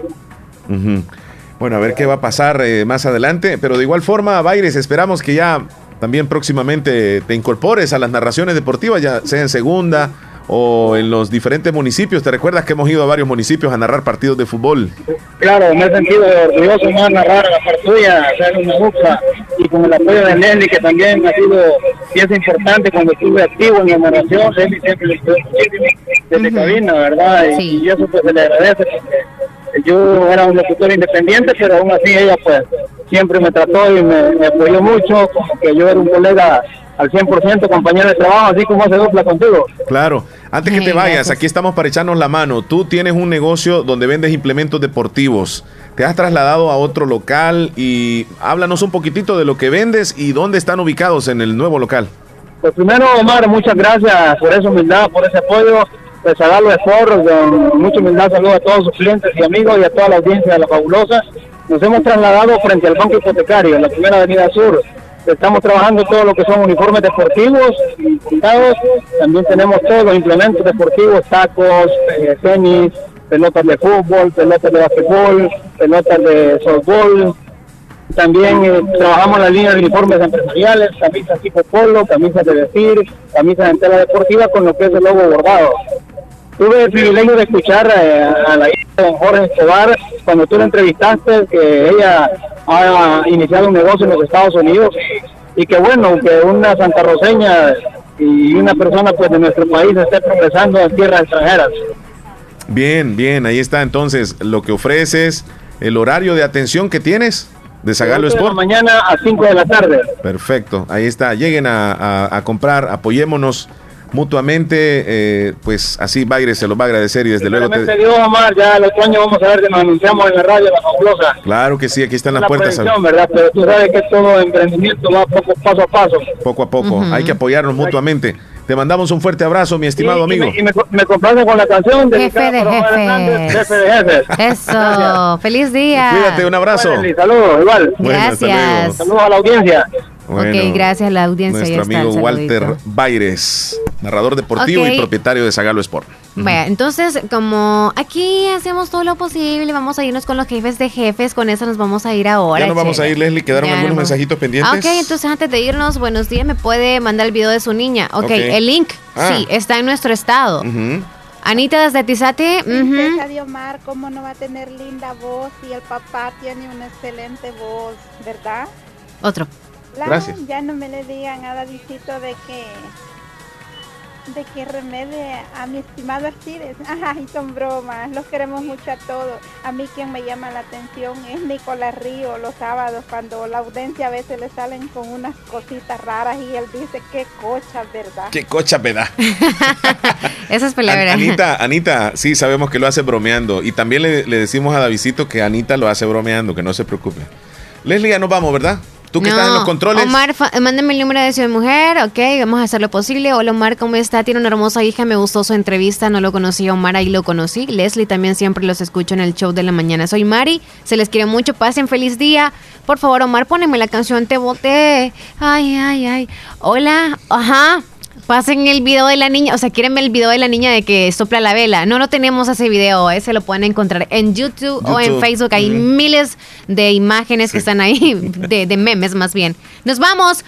Bueno, a ver qué va a pasar eh, más adelante, pero de igual forma, Baires, esperamos que ya también próximamente te incorpores a las narraciones deportivas, ya sea en segunda o en los diferentes municipios. ¿Te recuerdas que hemos ido a varios municipios a narrar partidos de fútbol? claro, me he sentido orgulloso más narrar a la par tuya, hacer una dupla y con el apoyo de Leslie, que también ha sido pieza importante cuando estuve activo en la narración. Leslie siempre le ayudó muchísimo desde cabina, ¿verdad? Y, y eso pues se le agradece porque yo era un locutor independiente, pero aún así ella pues siempre me trató y me, me apoyó mucho, como que yo era un colega al 100% compañero de trabajo, así como hace dupla contigo. Claro, antes que te vayas, aquí estamos para echarnos la mano. Tú tienes un negocio donde vendes implementos deportivos. Te has trasladado a otro local y háblanos un poquitito de lo que vendes y dónde están ubicados en el nuevo local. Pues primero, Omar, muchas gracias por esa humildad, por ese apoyo. Pues a darlo esfuerzos, con mucha humildad saludo a todos sus clientes y amigos y a toda la audiencia de La Fabulosa. Nos hemos trasladado frente al Banco Hipotecario, en la primera avenida sur. Estamos trabajando todo lo que son uniformes deportivos y fundados. También tenemos todos los implementos deportivos, tacos, eh, tenis, pelotas de fútbol, pelotas de basquetbol, pelotas de softball, también eh, trabajamos la línea de uniformes empresariales, camisas tipo polo, camisas de vestir, camisas en tela deportiva con lo que es el logo bordado. Tuve el privilegio de escuchar eh, a la hija de Jorge Escobar cuando tú la entrevistaste, que ella ha iniciado un negocio en los Estados Unidos y que bueno, que una santarroseña y una persona pues de nuestro país esté progresando en tierras extranjeras. Bien, bien, ahí está entonces lo que ofreces, el horario de atención que tienes de Zagalo Ocho de la Sport. mañana a 5 de la tarde. Perfecto, ahí está. Lleguen a, a- a comprar, apoyémonos mutuamente. eh, pues así Baires se los va a agradecer y desde luego te- Dios, Omar, ya el otro año vamos a ver que nos anunciamos en la radio La Fabulosa. Claro que sí, aquí están las la puertas. ¿verdad? Pero tú sabes que todo emprendimiento va poco, paso a paso. Poco a poco, Ujú. hay que apoyarnos mutuamente. Te mandamos un fuerte abrazo, mi estimado Y- amigo. Y me, y me, me complace con la canción de Jefe de jefes. jefe de jefes. Eso, feliz día. Cuídate, un abrazo. Saludos, igual. Bueno, Gracias. luego. Saludos a la audiencia. Bueno, ok, gracias a la audiencia. Nuestro amigo saludito. Walter Baires, narrador deportivo y propietario de Zagalo Sport. Bueno, entonces, como aquí hacemos todo lo posible, vamos a irnos con los jefes de jefes, con eso nos vamos a ir ahora. ya nos vamos a ir, Leslie. Quedaron Ya algunos mensajitos pendientes. Ok, entonces antes de irnos, buenos días, me puede mandar el video de su niña. Ok, Ok. el link, Ah. sí, está en nuestro estado. Anita desde Tizate. Princesa de Omar, ¿cómo no va a tener linda voz si el papá tiene una excelente voz, verdad? otro. La- Gracias. Ya no me le digan a Davidito de que de que remedie a mi estimado Arcides. *laughs* Ay, son bromas, los queremos mucho a todos. A mí quien me llama la atención es Nicolás Río los sábados cuando la audiencia a veces le salen con unas cositas raras y él dice qué cocha, ¿verdad? Qué cocha me da. *laughs* Esa es An- palabra. Anita, Anita, sí, sabemos que lo hace bromeando. Y también le, le decimos a Davidito que Anita lo hace bromeando, que no se preocupe. Leslie, ya nos vamos, ¿verdad? Tú que estás en No, los controles. Omar, mándame el número de Ciudad Mujer, ok, vamos a hacer lo posible. Hola Omar, ¿cómo está? Tiene una hermosa hija, me gustó su entrevista, no lo conocí a Omar, ahí lo conocí. Leslie también siempre los escucho en el show de la mañana. Soy Mari, se les quiere mucho, pasen feliz día. Por favor, Omar, poneme la canción Te Boté. Ay, ay, ay. Hola, ajá. Pasen el video de la niña, o sea, quieren ver el video de la niña de que sopla la vela. No, no tenemos ese video, ese lo pueden encontrar en YouTube, o en. Facebook. Hay miles de imágenes que están ahí, de, de memes más bien. Nos vamos.